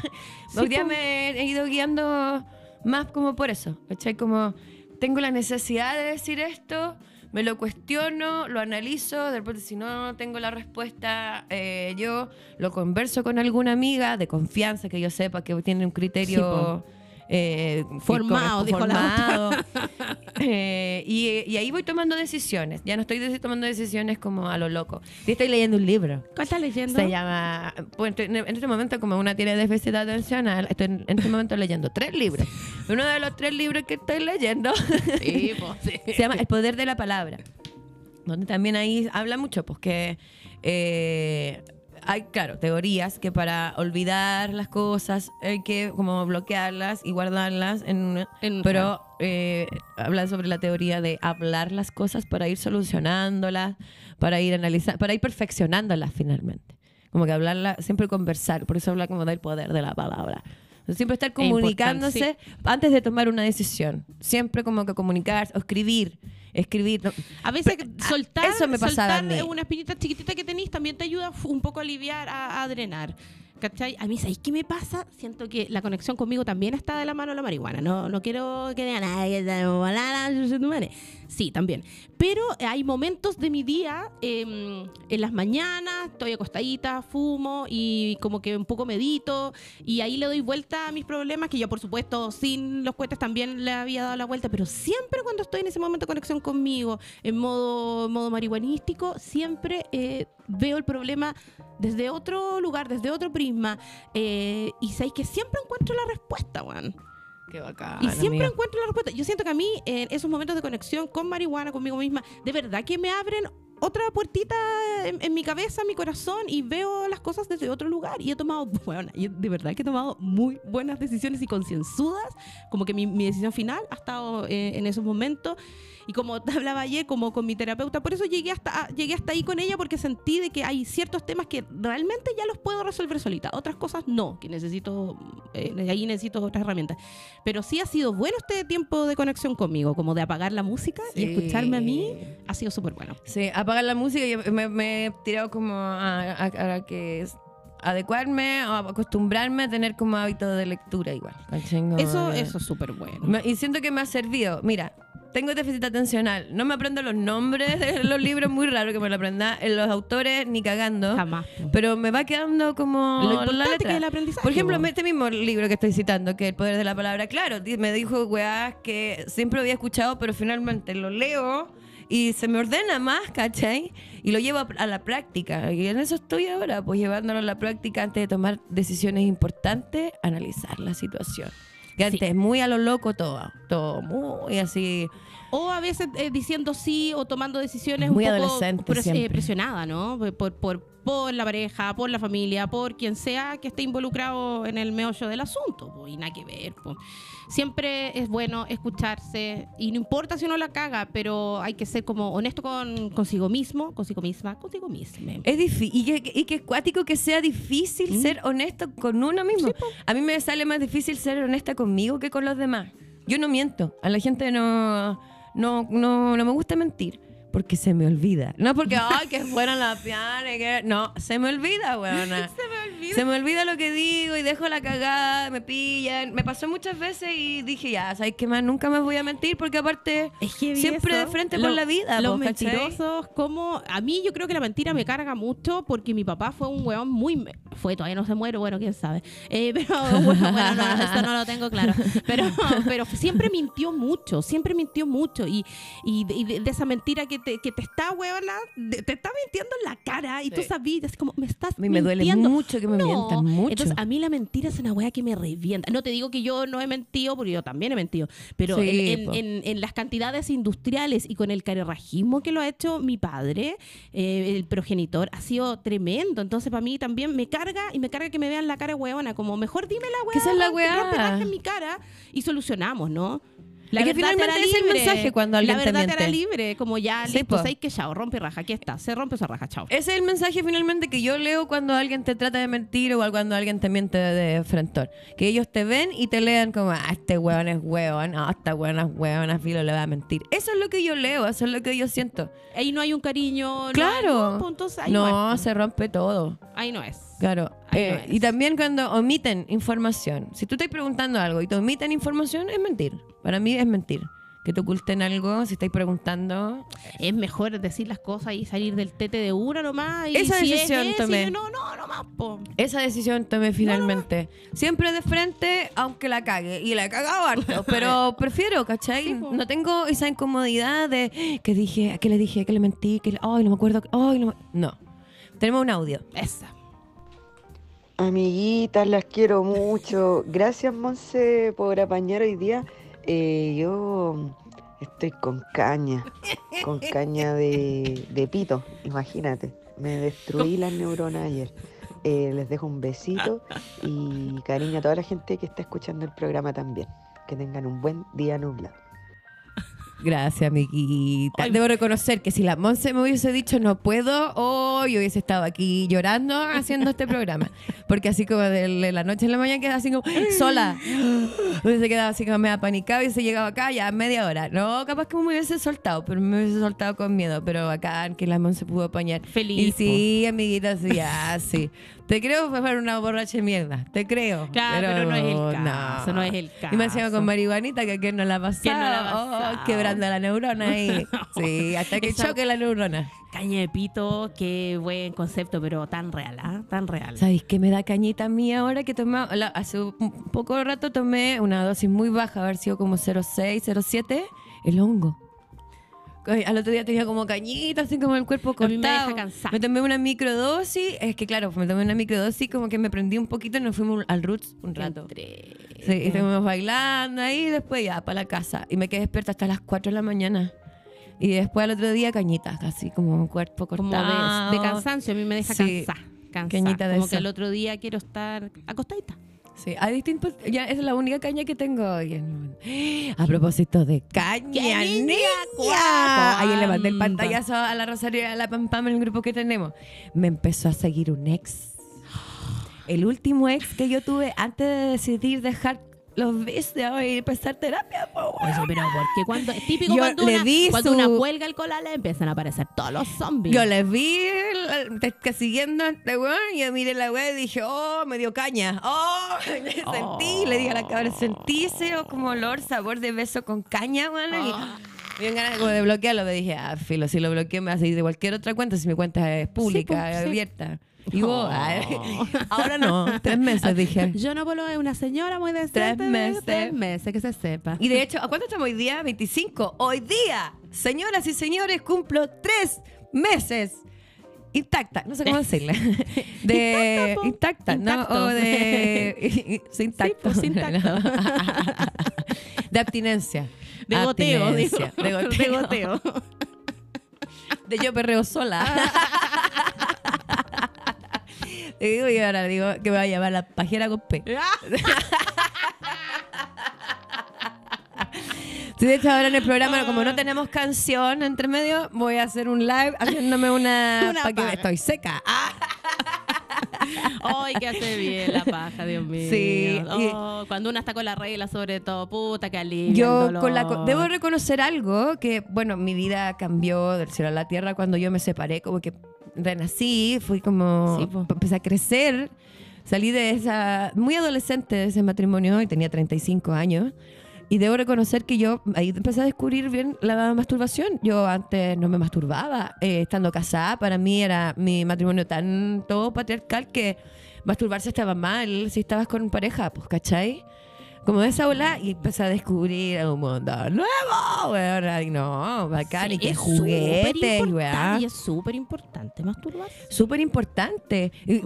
Sí, Hoy día me he ido guiando más como por eso. ¿cachai? Como tengo la necesidad de decir esto, me lo cuestiono, lo analizo, de repente si no tengo la respuesta, eh, yo lo converso con alguna amiga de confianza que yo sepa que tiene un criterio eh, Formado, dijo la formado. Eh, y, y ahí voy tomando decisiones. Ya no estoy tomando decisiones como a lo loco. Estoy leyendo un libro. ¿Cuál estás leyendo? Se llama. pues, en este momento, como una tiene déficit atencional, estoy en, en este momento leyendo tres libros. Uno de los tres libros que estoy leyendo Sí, pues, sí. se llama El poder de la palabra. Donde también ahí habla mucho, pues que eh, hay, claro, teorías que para olvidar las cosas hay que como bloquearlas y guardarlas en una- En- pero eh, hablan sobre la teoría de hablar las cosas para ir solucionándolas, para ir analizando, para ir perfeccionándolas finalmente. Como que hablarla, siempre conversar, por eso habla como del poder de la palabra. Siempre estar comunicándose antes de tomar una decisión. Siempre como que comunicar o escribir. Escribir. no- A veces Pero, soltar, eso me soltar mí. una espinita chiquitita que tenéis también te ayuda un poco a aliviar, a, a drenar. ¿Cachai? A mí, ¿sabéis qué me pasa? Siento que la conexión conmigo también está de la mano de la marihuana. No, no quiero que digan, ay, que está volada, su- su madre". Sí, también. Pero hay momentos de mi día, eh, en las mañanas, estoy acostadita, fumo y como que un poco medito y ahí le doy vuelta a mis problemas, que yo por supuesto sin los cohetes también le había dado la vuelta, pero siempre cuando estoy en ese momento de conexión conmigo, en modo, modo marihuanístico, siempre eh, veo el problema desde otro lugar, desde otro prisma eh, y sabéis que siempre encuentro la respuesta, weón. Qué bacán. Y siempre amiga. encuentro la respuesta. Yo siento que a mí, en esos momentos de conexión con marihuana, conmigo misma, de verdad que me abren otra puertita en, en mi cabeza, en mi corazón, y veo las cosas desde otro lugar. Y he tomado, bueno, de verdad que he tomado muy buenas decisiones y concienzudas. Como que mi, mi decisión final ha estado eh, en esos momentos. Y como te hablaba ayer, como con mi terapeuta, por eso llegué hasta, a- llegué hasta ahí con ella, porque sentí de que hay ciertos temas que realmente ya los puedo resolver solita. Otras cosas no, que necesito, eh, ahí necesito otras herramientas. Pero sí ha sido bueno este tiempo de conexión conmigo, como de apagar la música y Sí. escucharme a mí, ha sido súper bueno. Sí, apagar la música y me, me he tirado como a, a- a que es- adecuarme o acostumbrarme a tener como hábito de lectura igual. Eso, eso es súper bueno. Y siento que me ha servido. Mira, tengo déficit atencional. No me aprendo los nombres de los libros, muy raro que me lo aprenda. En los autores, ni cagando. Jamás. Pero me va quedando como. Lo la importante letra. que es el aprendizaje, Por ejemplo, este mismo libro que estoy citando, que es El poder de la palabra, claro, me dijo weás que siempre había escuchado, pero finalmente lo leo y se me ordena más, ¿cachai? Y lo llevo a, la práctica. Y en eso estoy ahora, pues llevándolo a la práctica antes de tomar decisiones importantes, analizar la situación. Que Sí. antes, muy a lo loco todo, todo muy así. O a veces eh, diciendo sí o tomando decisiones Muy un poco adolescente pres- eh, siempre. presionada, ¿no? Por, por, por la pareja, por la familia, por quien sea que esté involucrado en el meollo del asunto. po, y nada que ver. po. Siempre es bueno escucharse y no importa si uno la caga, pero hay que ser como honesto con consigo mismo, consigo misma, consigo misma. Es difícil. Y que, y que es cuático que sea difícil Mm. ser honesto con uno mismo. a mí me sale más difícil ser honesta conmigo que con los demás. Yo no miento. A la gente no, no, no, no me gusta mentir. Porque se me olvida. No porque, ay, que fueran la piana. y que... No, se me olvida, weona. Se me olvida. Se me olvida lo que digo y dejo la cagada, me pillan. Me pasó muchas veces y dije, ya, ¿sabes qué más? Nunca me voy a mentir porque aparte Es que siempre eso. de frente Lo- con la vida. Los mentirosos, como. A mí yo creo que la mentira me carga mucho porque mi papá fue un weón muy. Fue, todavía no se muere, bueno, quién sabe. Eh, pero bueno, bueno, no, eso no lo tengo claro. Pero, pero siempre mintió mucho, siempre mintió mucho. Y, y, de- y de, de esa mentira que te, que te está, de- te está mintiendo en la cara y tú Sí. sabías, así como, me estás A mí me duele mintiendo. mucho que me No. mientan, mucho. Entonces, a mí la mentira es una wea que me revienta. No te digo que yo no he mentido, porque yo también he mentido. Pero Sí, en, en- po. en- en las cantidades industriales y con el carerrajismo que lo ha hecho mi padre, eh, el progenitor, ha sido tremendo. Entonces, para mí también me carga y me carga que me vean la cara huevona. Como, mejor dime la Que esa es la weá, weá. en mi cara y solucionamos, ¿no? Que finalmente el mensaje cuando alguien La verdad te miente. libre. Como ya, Sí, listo, po. ¿sabes que chao? Rompe raja. Aquí está. Se rompe esa raja. Chao. Ese es el mensaje finalmente que yo leo cuando alguien te trata de mentir o cuando alguien te miente de frentón. Que ellos te ven y te lean como, ah, este hueón es hueón, ah, esta hueón es hueón, a filo le va a mentir. Eso es lo que yo leo, eso es lo que yo siento. Ahí no hay un cariño. no hay- Claro. no, entonces ahí no, No, es. se rompe todo. Ahí no es. Claro. Eh, no es. y también cuando omiten información. Si tú estás preguntando algo y te omiten información, es mentir. Para mí es mentir. Que te oculten algo, si estáis preguntando. Es mejor decir las cosas y salir del tete de una nomás. Y Esa si es decisión ese, tomé. No, no, no más, po. Esa decisión tomé finalmente. Siempre de frente, aunque la cague. Y la he cagado harto. Pero prefiero, ¿cachai? Sí, no tengo esa incomodidad de que dije, a qué le dije, que le mentí, que le- ay, no me acuerdo. Ay, no, me-". no. Tenemos un audio. Esa. Amiguitas, las quiero mucho. Gracias, Monse, por apañar hoy día. Eh, yo estoy con caña, con caña de, de pito, imagínate. Me destruí las neuronas ayer. Eh, les dejo un besito y cariño a toda la gente que está escuchando el programa también. Que tengan un buen día nublado. Gracias, amiguita. Ay. Debo reconocer que si la Monse me hubiese dicho no puedo, hoy hubiese estado aquí llorando haciendo este programa. Porque así como de la noche a la mañana queda así como sola. Hubiese quedado así como me apanicado y se llegaba acá ya a media hora. No, capaz que me hubiese soltado, pero me hubiese soltado con miedo. Pero acá que la Monse pudo apañar. Feliz, Y sí, amiguita, sí, ya, sí. Te creo fue para una borracha de mierda. Te creo. Claro, pero no es el caso, no es el Y me encima caso. con marihuanita, que aquí no la. ¿Quién no la Oh, quebrando la neurona ahí. Sí, hasta que Esa- choque la neurona. Caña de pito, qué buen concepto, pero tan real, ¿ah? Tan real. ¿Sabéis qué me da cañita a mí ahora que tomé, la- hace un poco rato tomé una dosis muy baja, haber sido como 0,6, 0,7, el hongo. Ay, Al otro día tenía como cañita, así como el cuerpo A cortado. mí me deja cansada. Me tomé una microdosis, es que claro, me tomé una microdosis, como que me prendí un poquito y nos fuimos al Roots un rato. Sí, y estuvimos bailando ahí y después ya para la casa. Y me quedé despierta hasta las 4 de la mañana. Y después al otro día cañitas, así como un cuerpo Como cortado. de, de cansancio, a mí me deja Sí, cansada. cansada. cañita de Como que el otro día quiero estar acostadita. Sí, hay distintos. Ya es la única caña que tengo hoy. momento. A propósito de caña, ¡Qué niña! Ayer le mandé el pantallazo a la Rosario y a la Pam Pam en el grupo que tenemos. Me empezó a seguir un ex. El último ex que yo tuve antes de decidir dejar los vicios y empezar terapia. po, Oye, weón. pero porque cuando es típico Yo cuando, le una, di cuando su- una cuelga el cola le empiezan a aparecer todos los zombies. Yo les vi que siguiendo a este weón y yo miré la weá y dije, oh, me dio caña. Oh, sentí, le dije a la cabra, sentí ese como olor, sabor de beso con caña, weón. Y me dio ganas como de bloquearlo. Me dije, ah, filo, si lo bloqueo me va a seguir de cualquier otra cuenta si mi cuenta es pública, pues, sí. abierta. Y vos, Oh. ay, ahora no, tres meses dije. Yo no puedo es una señora muy decente. Tres de meses. Tres meses, que se sepa. Y de hecho, ¿a cuánto estamos hoy día? 25. Hoy día, señoras y señores, cumplo tres meses. Intacta, no sé cómo decirle. De Intacta, ¿no? Intacto. O de. sin tacto. pues. De abstinencia. De goteo, digo. Abstinencia. De goteo. De goteo. De yo perreo sola. Digo, y ahora digo que me va a llamar la pajera con P. De hecho, ahora en el programa, como no tenemos canción entre medio, voy a hacer un live haciéndome una. Una para que estoy seca. Ah, Ay, que hace bien la paja, Dios mío. Sí, Oh, cuando uno está con la regla, sobre todo, puta, que alivia. yo con la, debo reconocer algo que, bueno, mi vida cambió del cielo a la tierra cuando yo me separé, como que renací, fui como, Sí, empecé a crecer, salí de esa, muy adolescente de ese matrimonio y tenía 35 años. Y debo reconocer que yo ahí empecé a descubrir bien la masturbación. Yo antes no me masturbaba. Eh, estando casada, para mí era mi matrimonio tan todo patriarcal que masturbarse estaba mal si estabas con pareja, pues, ¿cachai? Como de esa ola y empecé a descubrir un mundo nuevo, weón. No, bacán. y Sí, que es juguetes, weón. Y es súper importante masturbarse. Súper importante. Y,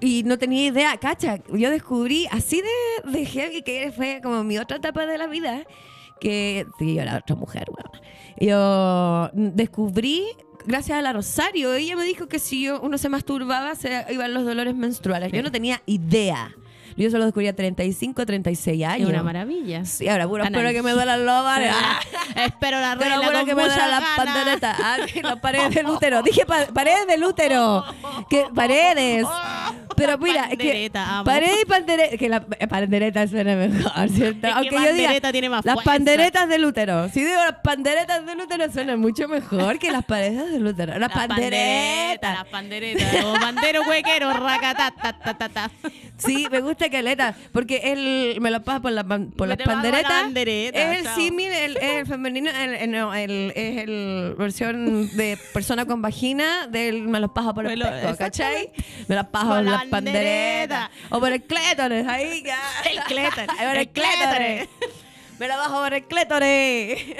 y no tenía idea, cacha. Yo descubrí así de, de heavy que fue como mi otra etapa de la vida. Que sí, yo era otra mujer, weón. Yo descubrí, gracias a la Rosario, ella me dijo que si yo- uno se masturbaba, se iban los dolores menstruales. Yo no tenía idea. Yo solo descubrí a 35, 36 Es años. una maravilla. Sí, ahora puro espero que me duelan los bares. Espero la Pero regla con que me duelan las panderetas. Ah, las paredes del útero. Dije pa- paredes del útero. Que paredes. Pero mira, es que Pandereta, amo. paredes y panderetas. Que la pandereta suena mejor, ¿cierto? Es que Aunque yo diga pandereta tiene más las fuerza. panderetas del útero. Si digo las panderetas del útero suena mucho mejor que las paredes del útero. Las, Las panderetas, las panderetas. O bandero huequero, racata, ta, ta, ta, ta. Sí, me gusta caleta, porque él me lo pasa por, la, por las la panderetas. bandereta, es el símil, el, el femenino, el, el- no, el- es el versión de persona con vagina del me los paso por el lo- pesco, ¿cachai? Me los paso Por por la las panderetas. O por el clétoris, ahí ya. El clétoris, por el clétoris. Me lo bajo por el clétoris.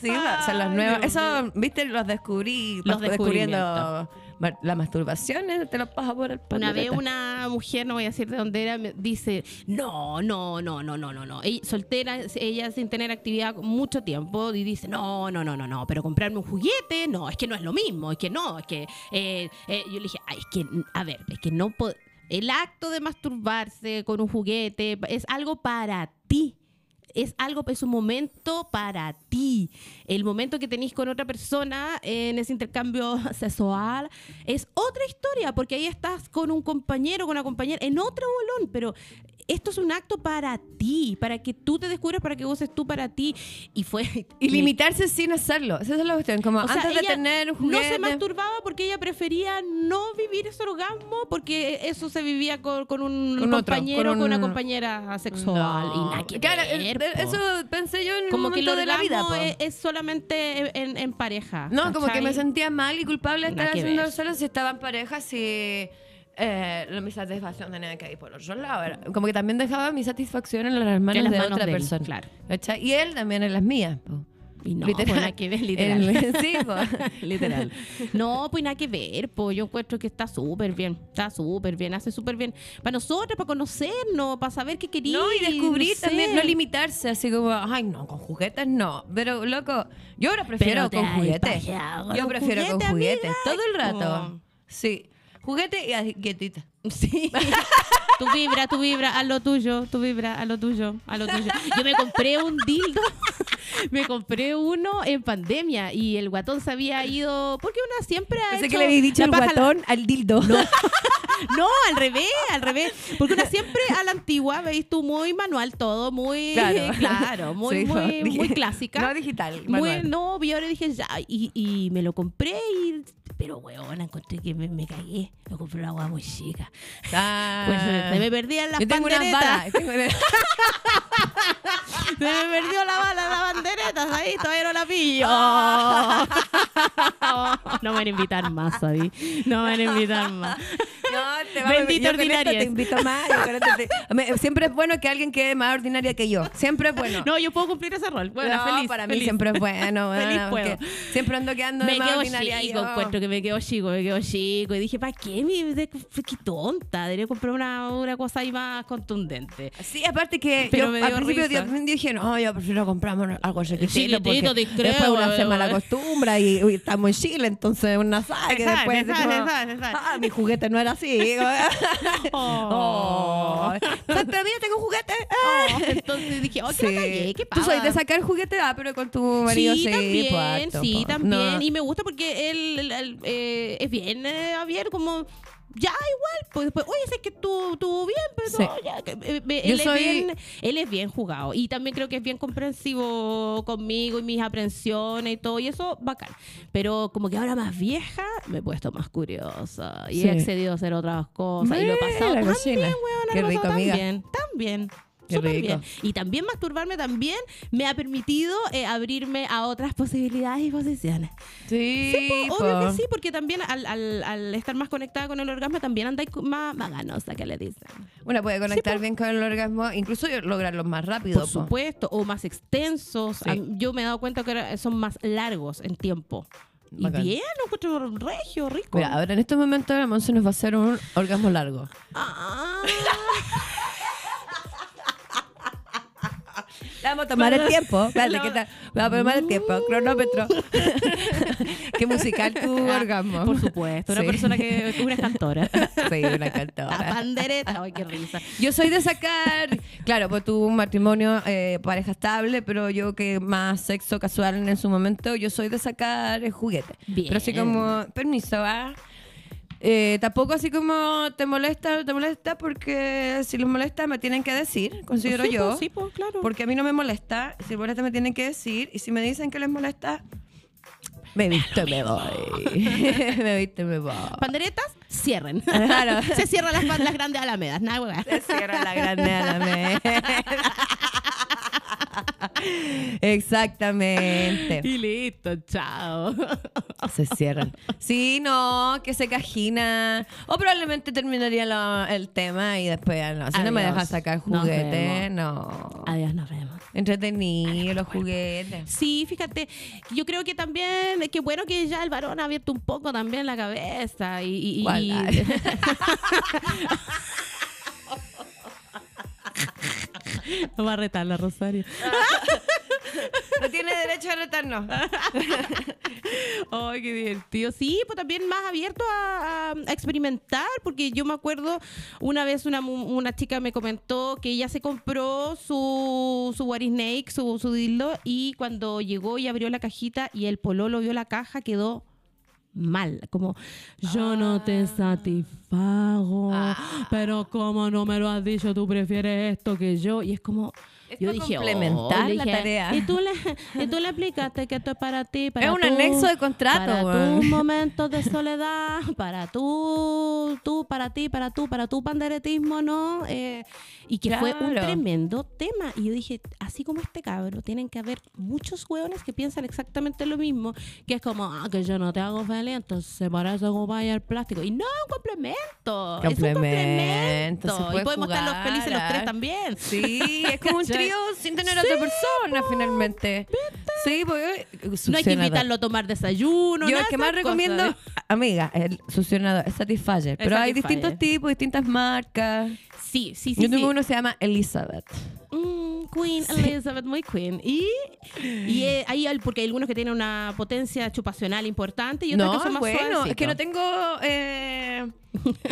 Sí, son nuevos. Dios Eso, viste, los descubrí Los descubriendo la masturbación, eh, te lo paso por el Una vez una mujer, no voy a decir de dónde era, me dice, no, no, no, no, no, no, no. Soltera, ella sin tener actividad mucho tiempo, y dice, no, no, no, no, no, pero comprarme un juguete, no, es que no es lo mismo, es que no, es que... eh, eh, yo le dije, ay, es que, a ver, es que no puedo... El acto de masturbarse con un juguete es algo para ti. Es algo, es un momento para ti. El momento que tenéis con otra persona en ese intercambio sexual es otra historia, porque ahí estás con un compañero, con una compañera, en otro bolón, pero esto es un acto para ti, para que tú te descubras, para que goces tú para ti. Y fue... Y limitarse sin hacerlo. Esa es la cuestión. Como O sea, antes de tener un No se masturbaba porque ella prefería no vivir ese orgasmo porque eso se vivía con, con un Con otro, compañero, con con, una un- compañera sexual. No. Y que Claro, ver, eso pensé yo en un como que el momento de la vida. es, es solamente en, en pareja. No, como que me sentía mal y culpable de estar que haciendo solo si estaba en pareja, si eh, mi satisfacción tenía que ir por otro lado. Era Como que también dejaba mi satisfacción en las manos En las de manos otra de él, persona. claro. Y él también en las mías. po. Y no, Literal. pues nada que ver, literal. El- sí, po. Literal. No, pues nada que ver, pues yo encuentro que está súper bien, está súper bien, hace súper bien. Para nosotros, para conocernos, para saber qué queríamos. No, y descubrir también, no limitarse, así como, ay, no, con juguetes no. Pero, loco, yo ahora prefiero con juguetes. Yo prefiero con juguete, juguetes, todo el rato. Sí, juguete y quietita. Sí. tu vibra, tu vibra, a lo tuyo, tu vibra, a lo tuyo, a lo tuyo. Yo me compré un dildo, me compré uno en pandemia y el guatón se había ido, porque una siempre ha Pensé hecho que le había dicho el la- guatón al dildo. No, al revés, al revés. Porque una siempre a la antigua, veis tú, muy manual todo, muy Claro. claro, muy, Sí, muy, no, muy clásica. no digital, Muy, manual. no, yo le dije ya, y, y me lo compré y... Pero, weón, encontré que me, me cagué. Me compré una agua muy chica. Ah. Pues se me perdían las Yo tengo tengo una- Se me perdió la bala de las banderetas ahí, todavía no la pillo. No me van a invitar más, Sabi. No me van a invitar más. No, te va Bendita yo con esto ordinariez. te invito más. yo con esto te- Me- Siempre es bueno que alguien quede más ordinaria que yo. Siempre es bueno. No, yo puedo cumplir ese rol. Bueno, No, feliz. para mí feliz. siempre es bueno. Feliz puedo. Siempre ando quedando de Me más quedo ordinaria chico, yo. encuentro que me quedo chico, me quedo chico. Y dije, ¿para qué? Me, de- qué tonta, debería comprar una, una cosa ahí más contundente. Sí, aparte que Pero yo me al principio risa. dije, no, yo prefiero comprarme algo chiquitito porque discreto, después uno se weón. malacostumbra y, y estamos en Chile, entonces una sabe que después como, se sabe. ah, mi juguete no era así. oh. Todavía tengo juguete. Oh, entonces dije, oh, ¿qué cagué? ¿Qué Tú soy de sacar juguete, ah, pero con tu marido sí. sí, también, pues, harto, sí, po. también. No. Y me gusta porque él, él, él, eh, es bien, eh, Javier, como ya igual, pues después, oye, sé que tú estuvo bien, pero Sí. ya, eh, eh, él, soy- es bien, él es bien jugado y también creo que es bien comprensivo conmigo y mis aprensiones y todo, y eso bacán. Pero como que ahora más vieja, me he puesto más curiosa y Sí. he accedido a hacer otras cosas y lo he pasado Mira, tan cochina. bien, weón, Qué rico, amiga. También, también. Qué súper bien. Y también masturbarme también me ha permitido eh, abrirme a otras posibilidades y posiciones. Sí, Sí, po, obvio po. que sí, porque también al, al- al estar más conectada con el orgasmo también andáis más, más ganosa, que le dicen. Una puede conectar bien con el orgasmo, incluso lograrlo más rápido. Por po. supuesto, o más extensos. Sí. Yo me he dado cuenta que son más largos en tiempo. Y Bacán. bien, lo encuentro regio, rico. Mira, ahora en estos momentos la Monse nos va a hacer un orgasmo largo. Ah. Le vamos a tomar el tiempo. Espérate, La- ¿qué tal? Vamos a tomar el tiempo. Cronómetro. Qué musical tu orgasmo. Ah, Por supuesto, una Sí. persona que una cantora. Sí, una La cantora. pandereta, ay, qué risa. Yo soy de sacar, claro, pues un matrimonio, eh, pareja estable, pero yo que más sexo casual en su momento, yo soy de sacar juguetes. Bien. Pero así como, permiso, ¿va? Eh, tampoco así como te molesta, te molesta, porque si les molesta me tienen que decir, considero Sí, yo. sí, claro. Porque a mí no me molesta, si les molesta me tienen que decir, y si me dicen que les molesta, me visto y me voy. me visto y me voy. Panderetas, cierren. Claro. Se cierran las, las grandes alamedas, nada, hueá. Se cierra la grande Alameda. Exactamente. Y listo, chao. Se cierran. Sí, no, que se cajina. O probablemente terminaría lo- el tema y después, no, si no me dejas sacar juguete, no. Adiós, nos vemos. Entretenido los juguetes. Sí, fíjate, yo creo que también, que bueno que ya el varón ha abierto un poco también la cabeza y... y- y-. No va a retar la Rosario. No tiene derecho a retarnos. Ay, qué divertido. Sí, pues también más abierto a, experimentar, porque yo me acuerdo una vez una, una chica me comentó que ella se compró su, su What is Snake, su, su dildo, y cuando llegó y abrió la cajita y el pololo vio la caja, quedó mal, como yo no te satisfago, pero como no me lo has dicho, tú prefieres esto que yo, y es como Es yo para dije, complementar oh, la dije, tarea. Y tú le, y tú le explicaste que esto es para ti, para Es un tu- anexo de contrato, para tus momentos de soledad, para tú, tú, para ti, para tú, para tu panderetismo, ¿no? Eh, y que fue un tremendo tema. Y yo dije, así como este cabro, tienen que haber muchos hueones que piensan exactamente lo mismo, que es como, ah, que yo no te hago feliz, entonces para eso ocupáis el plástico. Y no, es un complemento. Es un Complemento, complemento. Y podemos estar los felices los tres también. Sí, es como un. trío sin tener a otra persona, finalmente. Sí, porque. No hay que invitarlo a tomar desayuno. Yo nada el que más recomiendo, amiga, el succionador, es Satisfyer. Pero hay Satisfyer. distintos tipos, distintas marcas. Sí, sí, sí. Yo tengo sí. uno que se llama Elizabeth. Mm, Queen Elizabeth, muy Queen. Y, y eh, hay- porque hay algunos que tienen una potencia chupacional importante y otros No, que son más bueno, es que no tengo eh,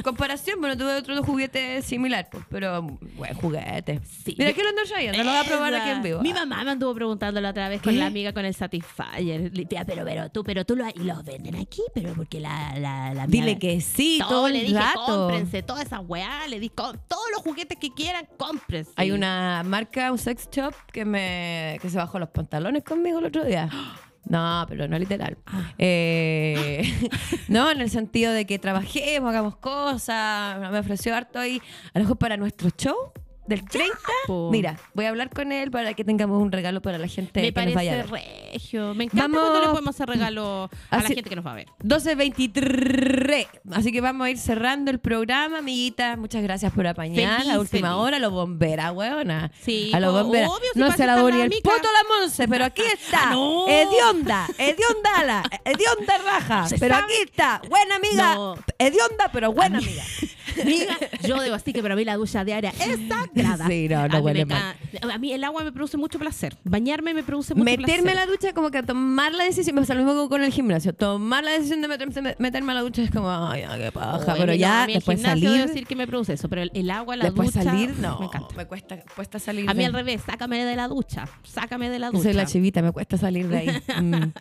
comparación, pero tuve otro juguete similar, pues, pero buen juguete. Sí. Mira, aquí lo ando trayendo, lo voy a probar aquí en vivo. Mi mamá me anduvo preguntando la otra vez con ¿Qué? la amiga con el Satisfyer. Le decía, pero, pero tú, pero tú lo, y los venden aquí, pero porque la, la, la Dile mía- que sí, todo, todo le el dije, rato. cómprense toda esa weá, le di todos los juguetes que quieran, cómprense. Hay una marca, un sex shop, que me que se bajó los pantalones conmigo el otro día. No, pero no literal. Ah. Eh, no, en el sentido de que trabajemos, hagamos cosas. Me ofreció harto ahí, a lo mejor para nuestro show del 30. po. Mira, voy a hablar con él para que tengamos un regalo para la gente me que nos vaya a ver. regio. Me encanta Vamos- cuando le podemos hacer regalo a la gente que nos va a ver. 12.23. Así que vamos a ir cerrando el programa, amiguitas. Muchas gracias por apañar Feliz, a última feliz. hora. Los bomberas, weona. Sí, a los bomberas. obvio, si no se la ni el poto la Monse, pero aquí está. Ah, no. Hedionda, hedionda ala, hedionda raja. Se pero sabe. aquí está. Buena amiga. No. Hedionda, pero buena amiga. Amiga, yo debo así que para mí la ducha diaria es sagrada. Sí, no, no a huele me mal. A mí el agua me produce mucho placer. Bañarme me produce mucho Meterme a placer. la ducha como que tomar la decisión, me pasa lo mismo con el gimnasio, tomar la decisión de meterme, meterme a la ducha es como, ay, qué paja, pero no, ya a el después salir, debo decir que me produce eso, pero el, el agua, la después ducha, salir, no, me encanta. me cuesta, cuesta salir. A mí de- al revés, sácame de la ducha, sácame de la ducha. soy la chivita, me cuesta salir de ahí. Mm.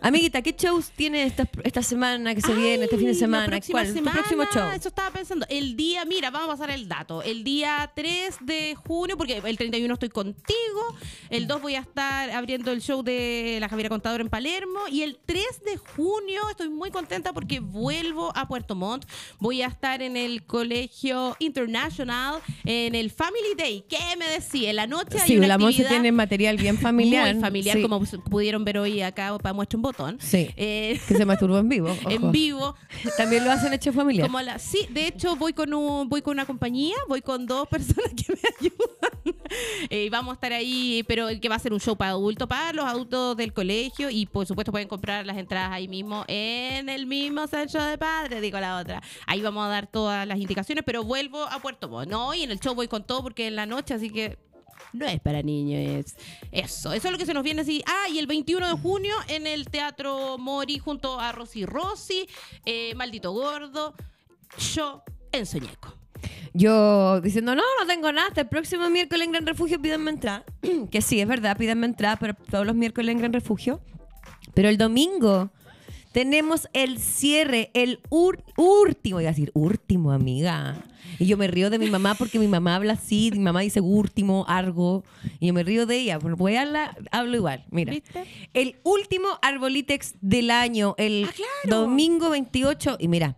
Amiguita, ¿qué shows tiene esta, esta semana que se viene, este fin de semana? ¿Cuál? ¿Tu semana, próximo show? Eso estaba pensando. El día, mira, vamos a pasar el dato. El día 3 de junio, porque el 31 estoy contigo. El 2 voy a estar abriendo el show de la Javiera Contador en Palermo. Y el 3 de junio estoy muy contenta porque vuelvo a Puerto Montt. Voy a estar en el Colegio International, en el Family Day. ¿Qué me decía? En la noche hay Sí, una la actividad tiene material bien familiar. Muy familiar, Sí. como pudieron ver hoy acá para muestra un botón. Sí. Eh, Que se masturbó en vivo. ojo. en vivo. También lo hacen hecho familiar. Como la, sí, de hecho voy con un, voy con una compañía, voy con dos personas que me ayudan. Eh, vamos a estar ahí, pero que va a ser un show para adultos, para los adultos del colegio. Y por supuesto pueden comprar las entradas ahí mismo en el mismo centro de padres, digo la otra. Ahí vamos a dar todas las indicaciones, pero vuelvo a Puerto Montt. No, y en el show voy con todo porque en la noche, así que no es para niños, es eso. Eso es lo que se nos viene así. Ah, y el 21 de junio en el Teatro Mori junto a Rosy Rossi, eh, Maldito Gordo, yo en Soñeco. Yo diciendo, no, no tengo nada. Hasta el próximo miércoles en Gran Refugio pídanme entrada. que sí, es verdad, pídanme entrada, pero todos los miércoles en Gran Refugio. Pero el domingo tenemos el cierre, el último, iba a decir, último, amiga. Y yo me río de mi mamá porque mi mamá habla así, mi mamá dice último, algo, y yo me río de ella, porque voy a hablar, hablo igual. Mira, ¿Viste? el último Arbolitex del año, el Ah, claro. domingo 28, y mira,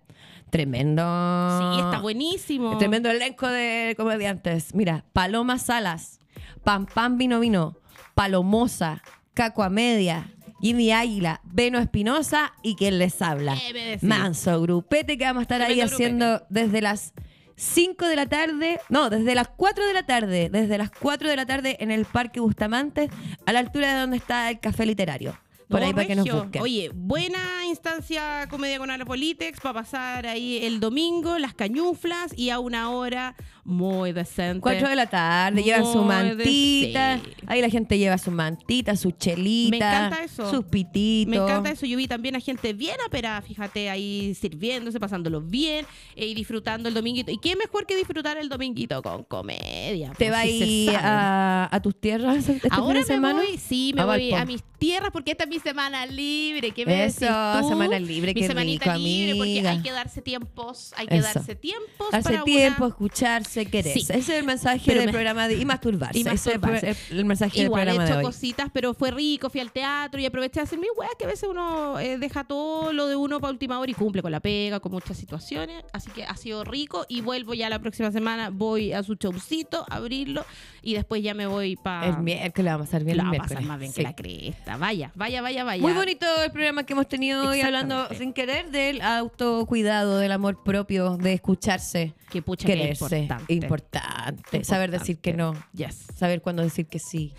tremendo. Sí, está buenísimo. Tremendo elenco de comediantes. Mira, Paloma Salas, Pam Pam Vino Vino, Palomosa, Caco Media, Jimmy Águila, Beno Espinosa y quien les habla. Eh. Manso Grupete que vamos a estar ahí haciendo desde las 5 de la tarde, no, desde las 4 de la tarde, desde las 4 de la tarde en el Parque Bustamante, a la altura de donde está el Café Literario. Por No, ahí para que nos regio. busquen. Oye, buena instancia comedia con Anapolitex para pasar ahí el domingo, las cañuflas y a una hora muy decente. 4 de la tarde, llevan su mantita. sí. Ahí la gente lleva su mantita, su chelita. Me encanta eso. Sus pititos. Me encanta eso. Yo vi también a gente bien aperada, fíjate, ahí sirviéndose, pasándolo bien eh, y disfrutando el dominguito. ¿Y qué mejor que disfrutar el dominguito con comedia? ¿Te Pues, vas si a, a tus tierras este fin Ahora de me semana? voy, sí, me A voy a mis tierras porque esta es mi semana libre. ¿Qué me Eso, decís tú? semana libre, mi qué semanita rico, libre porque hay que darse tiempos, hay que Eso. darse tiempos Hace para tiempo, una- escucharse, querer. Sí. Ese es el mensaje Pero del me- programa de... Y masturbarse. Y Ese es el masturbarse. el, mensaje Igual he del programa hecho de hoy. cositas, pero fue rico, fui al teatro y aproveché a hacer mi weá, que a veces uno eh, deja todo lo de uno para última hora y cumple con la pega, con muchas situaciones. Así que ha sido rico y vuelvo ya la próxima semana, voy a su showcito, a abrirlo y después ya me voy para... El miércoles vamos a estar bien Lo va a pasar más bien Sí. que la cresta. Vaya, vaya, vaya, vaya. Muy bonito el programa que hemos tenido hoy hablando sin querer del autocuidado, del amor propio, de escucharse, Que pucha que es quererse. Importante. Importante. Saber decir que no. Yes. Saber cuándo decir que sí.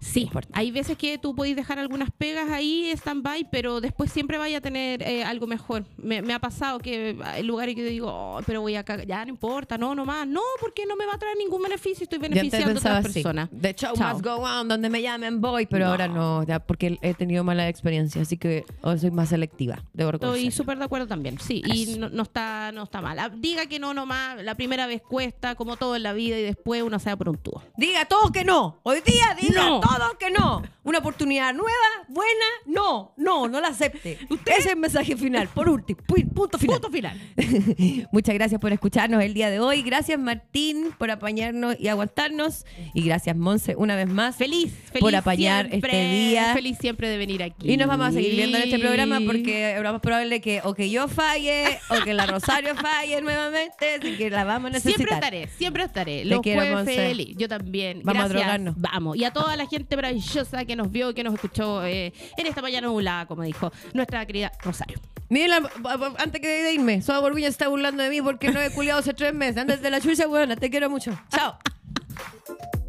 Sí, Importante. hay veces que tú podéis dejar algunas pegas ahí, stand-by, pero después siempre vaya a tener eh, algo mejor. Me, me ha pasado que hay lugares que yo digo, "Oh, pero voy a cagar, ya no importa, no, no más. No, porque no me va a traer ningún beneficio, estoy beneficiando a otras personas. The show Chao. must go on, donde me llamen voy, pero No. ahora no, ya porque he tenido mala experiencia, así que hoy soy más selectiva, debo Estoy reconocer. súper de acuerdo también, sí, y no, no está no está mal. Ah, Diga que no nomás, la primera vez cuesta, como todo en la vida, y después uno se da por un tubo. Diga todo que no. Hoy día diga No. Que no. Una oportunidad nueva, buena, no, no, no la acepte. Ese es el mensaje final, por último, pu- punto final. Punto final. Muchas gracias por escucharnos el día de hoy. Gracias Martín por apañarnos y aguantarnos. Y gracias Monse una vez más. Feliz, feliz Por apañar siempre, este día. Feliz siempre de venir aquí. Y nos vamos a seguir viendo en este programa porque es más probable que o que yo falle o que la Rosario falle nuevamente, así que la vamos a necesitar. Siempre estaré, siempre estaré. Los quiero, Monse. Yo también. Vamos a Gracias. drogarnos. Vamos. Y a toda la gente maravillosa que nos vio, que nos escuchó eh, en esta mañana nublada, como dijo nuestra querida Rosario. B- antes que de irme, Soa Borguña se está burlando de mí porque no he culiado hace tres meses. Antes de la chucha, buena, te quiero mucho. Chao.